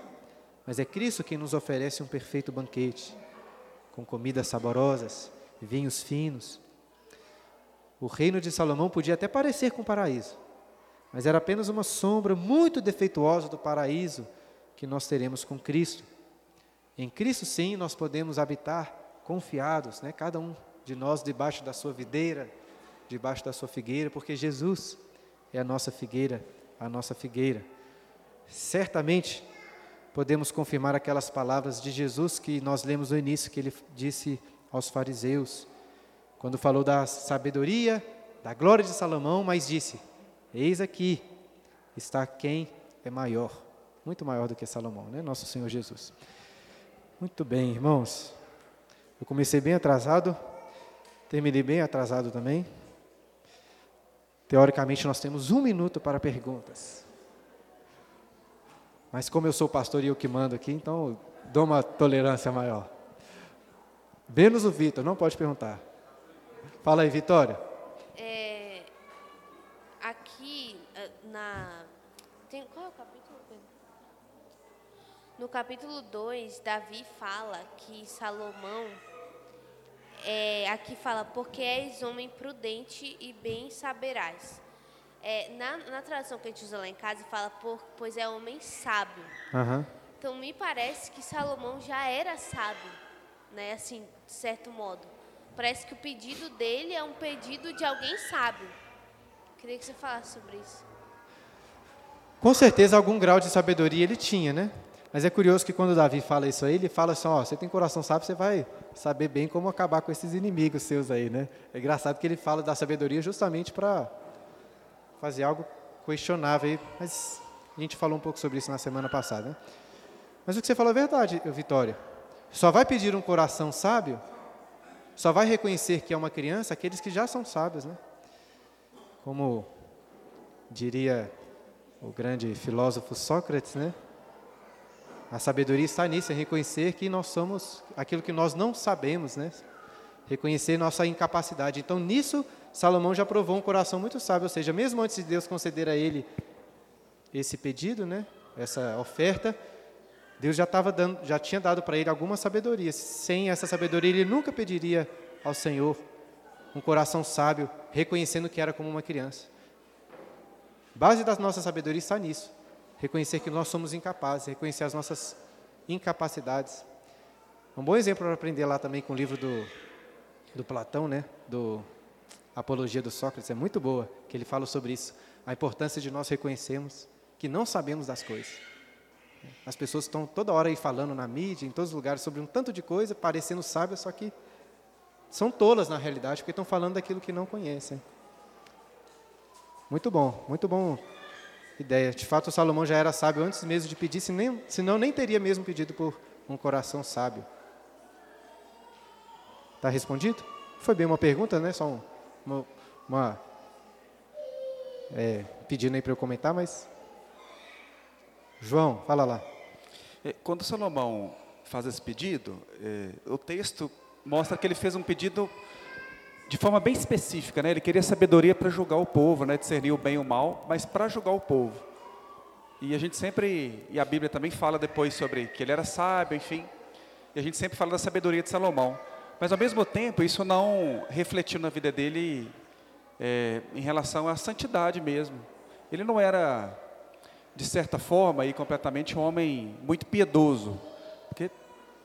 mas é Cristo quem nos oferece um perfeito banquete, com comidas saborosas, vinhos finos. O reino de Salomão podia até parecer com o paraíso, mas era apenas uma sombra muito defeituosa do paraíso que nós teremos com Cristo. Em Cristo, sim, nós podemos habitar confiados, né? cada um de nós debaixo da sua videira, debaixo da sua figueira, porque Jesus é a nossa figueira, a nossa figueira. Certamente podemos confirmar aquelas palavras de Jesus que nós lemos no início, que ele disse aos fariseus, quando falou da sabedoria, da glória de Salomão, mas disse: Eis aqui está quem é maior, muito maior do que Salomão, né? Nosso Senhor Jesus. Muito bem, irmãos. Eu comecei bem atrasado, terminei bem atrasado também. Teoricamente, nós temos um minuto para perguntas. Mas como eu sou pastor e eu que mando aqui, então dou uma tolerância maior. Menos o Vitor, não pode perguntar. Fala aí, Vitória. é o capítulo? No capítulo 2, Davi fala que Salomão, é, aqui fala, porque és homem prudente e bem saberás. É, na, na tradução que a gente usa lá em casa, fala, por, pois é homem sábio. Aham. Então, me parece que Salomão já era sábio, né? Assim, de certo modo. Parece que o pedido dele é um pedido de alguém sábio. Queria que você falasse sobre isso. Com certeza algum grau de sabedoria ele tinha, né? Mas é curioso que quando Davi fala isso aí, ele fala assim, ó, você tem coração sábio, você vai saber bem como acabar com esses inimigos seus aí, né? É engraçado que ele fala da sabedoria justamente para fazer algo questionável aí, mas a gente falou um pouco sobre isso na semana passada, né? Mas o que você falou é verdade, Vitória. Só vai pedir um coração sábio, só vai reconhecer que é uma criança aqueles que já são sábios, né? Como diria o grande filósofo Sócrates, né? A sabedoria está nisso, em reconhecer que nós somos aquilo que nós não sabemos, né? Reconhecer nossa incapacidade. Então, nisso, Salomão já provou um coração muito sábio, ou seja, mesmo antes de Deus conceder a ele esse pedido, né? Essa oferta, Deus já estava dando, já tinha dado para ele alguma sabedoria. Sem essa sabedoria, ele nunca pediria ao Senhor um coração sábio, reconhecendo que era como uma criança. Base da nossa sabedoria está nisso reconhecer que nós somos incapazes, reconhecer as nossas incapacidades. Um bom exemplo para aprender lá também com o livro do, do Platão, né? do Apologia do Sócrates, é muito boa, que ele fala sobre isso, a importância de nós reconhecermos que não sabemos das coisas. As pessoas estão toda hora aí falando na mídia, em todos os lugares, sobre um tanto de coisa, parecendo sábias, só que são tolas na realidade, porque estão falando daquilo que não conhecem. Muito bom, muito bom ideia. De fato, Salomão já era sábio antes mesmo de pedir, senão nem teria mesmo pedido por um coração sábio. Está respondido? Foi bem uma pergunta, né? Só um, uma, uma é, pedindo aí para eu comentar, mas João, fala lá. É, quando Salomão faz esse pedido, é, o texto mostra que ele fez um pedido de forma bem específica, né? Ele queria sabedoria para julgar o povo, né? Discernir o bem e o mal, mas para julgar o povo. E a gente sempre, e a Bíblia também fala depois sobre que ele era sábio, enfim. E a gente sempre fala da sabedoria de Salomão. Mas ao mesmo tempo, isso não refletiu na vida dele é, em relação à santidade mesmo. Ele não era, de certa forma, e completamente um homem muito piedoso.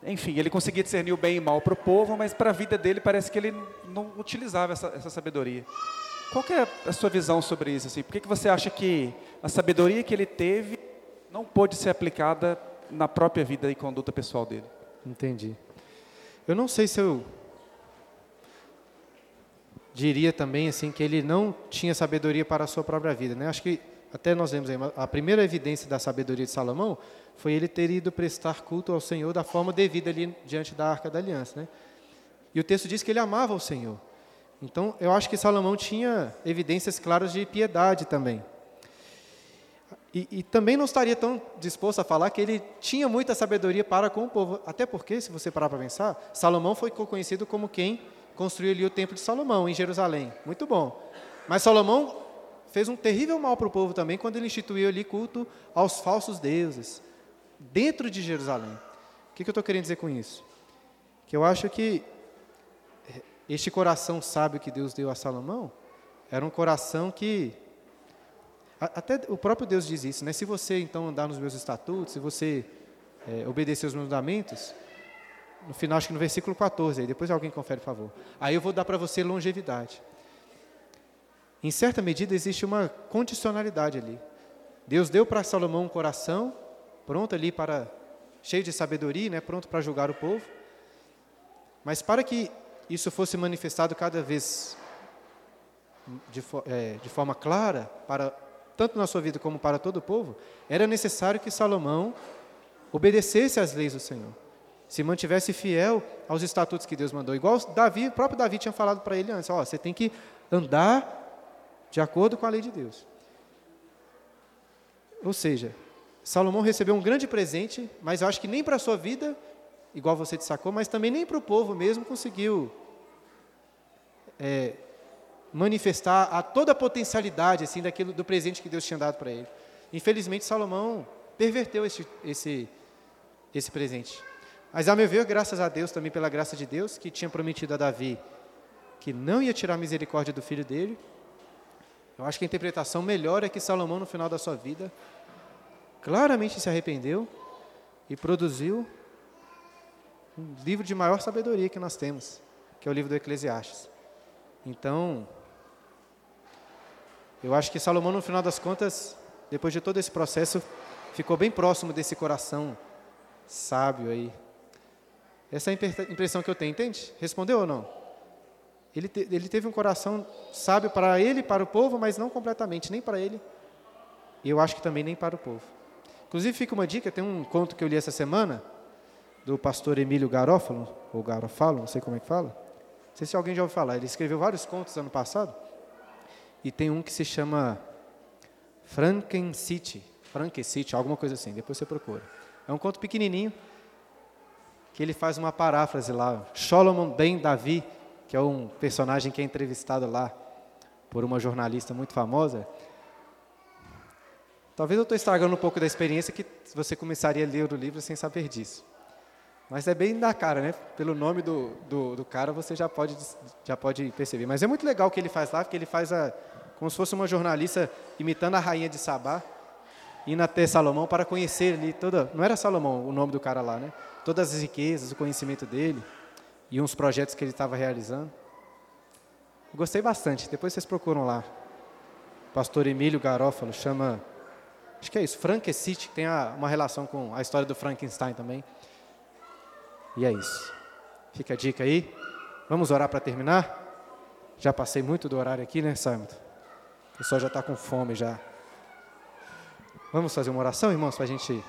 Enfim, ele conseguia discernir o bem e o mal para o povo, mas para a vida dele parece que ele não utilizava essa, essa sabedoria. Qual é a sua visão sobre isso? Assim? Por que, que você acha que a sabedoria que ele teve não pôde ser aplicada na própria vida e conduta pessoal dele? Entendi. Eu não sei se eu diria também assim que ele não tinha sabedoria para a sua própria vida, né? Acho que até nós vemos aí, a primeira evidência da sabedoria de Salomão foi ele ter ido prestar culto ao Senhor da forma devida ali diante da Arca da Aliança, né? E o texto diz que ele amava o Senhor. Então, eu acho que Salomão tinha evidências claras de piedade também. E, e, também não estaria tão disposto a falar que ele tinha muita sabedoria para com o povo. Até porque, se você parar para pensar, Salomão foi conhecido como quem construiu ali o templo de Salomão, em Jerusalém. Muito bom. Mas Salomão fez um terrível mal para o povo também quando ele instituiu ali culto aos falsos deuses, dentro de Jerusalém. O que, que eu estou querendo dizer com isso? Que eu acho que este coração sábio que Deus deu a Salomão era um coração que até o próprio Deus diz isso, né? Se você então andar nos meus estatutos, se você é, obedecer os meus mandamentos, no final acho que no versículo 14, aí depois alguém confere, por favor. Aí eu vou dar para você longevidade. Em certa medida existe uma condicionalidade ali. Deus deu para Salomão um coração pronto ali para cheio de sabedoria, né, pronto para julgar o povo. Mas para que isso fosse manifestado cada vez de, é, de forma clara, para tanto na sua vida como para todo o povo, era necessário que Salomão obedecesse às leis do Senhor, se mantivesse fiel aos estatutos que Deus mandou. Igual Davi, o próprio Davi tinha falado para ele antes: ó, você tem que andar de acordo com a lei de Deus. Ou seja, Salomão recebeu um grande presente, mas eu acho que nem para a sua vida, igual você destacou, mas também nem para o povo mesmo conseguiu é, manifestar a toda a potencialidade assim daquilo do presente que Deus tinha dado para ele. Infelizmente Salomão perverteu esse, esse esse presente. Mas, a meu ver, graças a Deus, também pela graça de Deus, que tinha prometido a Davi que não ia tirar a misericórdia do filho dele, eu acho que a interpretação melhor é que Salomão, no final da sua vida, claramente se arrependeu e produziu um livro de maior sabedoria que nós temos, que é o livro do Eclesiastes. Então, eu acho que Salomão, no final das contas, depois de todo esse processo, ficou bem próximo desse coração sábio aí. Essa é a impressão que eu tenho, entende? Respondeu ou não? Ele, te, ele teve um coração sábio para ele para o povo, mas não completamente, nem para ele. E eu acho que também nem para o povo. Inclusive, fica uma dica: tem um conto que eu li essa semana, do pastor Emílio Garófalo, ou Garofalo, não sei como é que fala. Não sei se alguém já ouviu falar. Ele escreveu vários contos ano passado. E tem um que se chama Frankencity, Frankencity, alguma coisa assim. Depois você procura. É um conto pequenininho que ele faz uma paráfrase lá. Solomon Ben Davi, que é um personagem que é entrevistado lá por uma jornalista muito famosa. Talvez eu estou estragando um pouco da experiência que você começaria a ler o livro sem saber disso. Mas é bem da cara, né? Pelo nome do, do, do, cara você já pode, já pode perceber. Mas é muito legal o que ele faz lá, porque ele faz a, como se fosse uma jornalista imitando a rainha de Sabá, indo até Salomão para conhecer ali toda. Não era Salomão o nome do cara lá, né? Todas as riquezas, o conhecimento dele e uns projetos que ele estava realizando. Gostei bastante. Depois vocês procuram lá. Pastor Emílio Garófalo chama. Acho que é isso, Frankenstein, que tem a, uma relação com a história do Frankenstein também. E é isso. Fica a dica aí. Vamos orar para terminar? Já passei muito do horário aqui, né, Simon? O pessoal já está com fome já. Vamos fazer uma oração, irmãos, para a gente,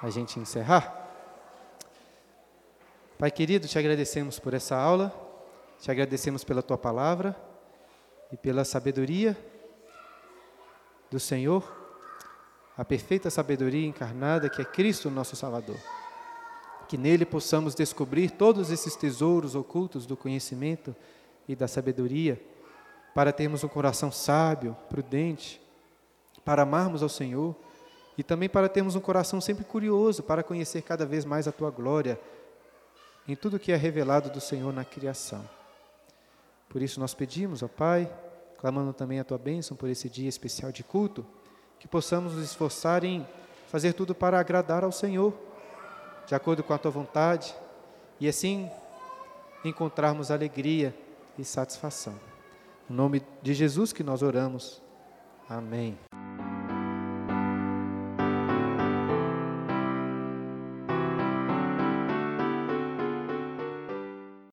a gente encerrar? Pai querido, te agradecemos por essa aula, te agradecemos pela tua palavra e pela sabedoria do Senhor, a perfeita sabedoria encarnada que é Cristo, nosso Salvador que nele possamos descobrir todos esses tesouros ocultos do conhecimento e da sabedoria, para termos um coração sábio, prudente, para amarmos ao Senhor e também para termos um coração sempre curioso para conhecer cada vez mais a tua glória em tudo que é revelado do Senhor na criação. Por isso nós pedimos, ó Pai, clamando também a tua bênção por esse dia especial de culto, que possamos nos esforçar em fazer tudo para agradar ao Senhor de acordo com a tua vontade, e assim encontrarmos alegria e satisfação. Em nome de Jesus que nós oramos. Amém.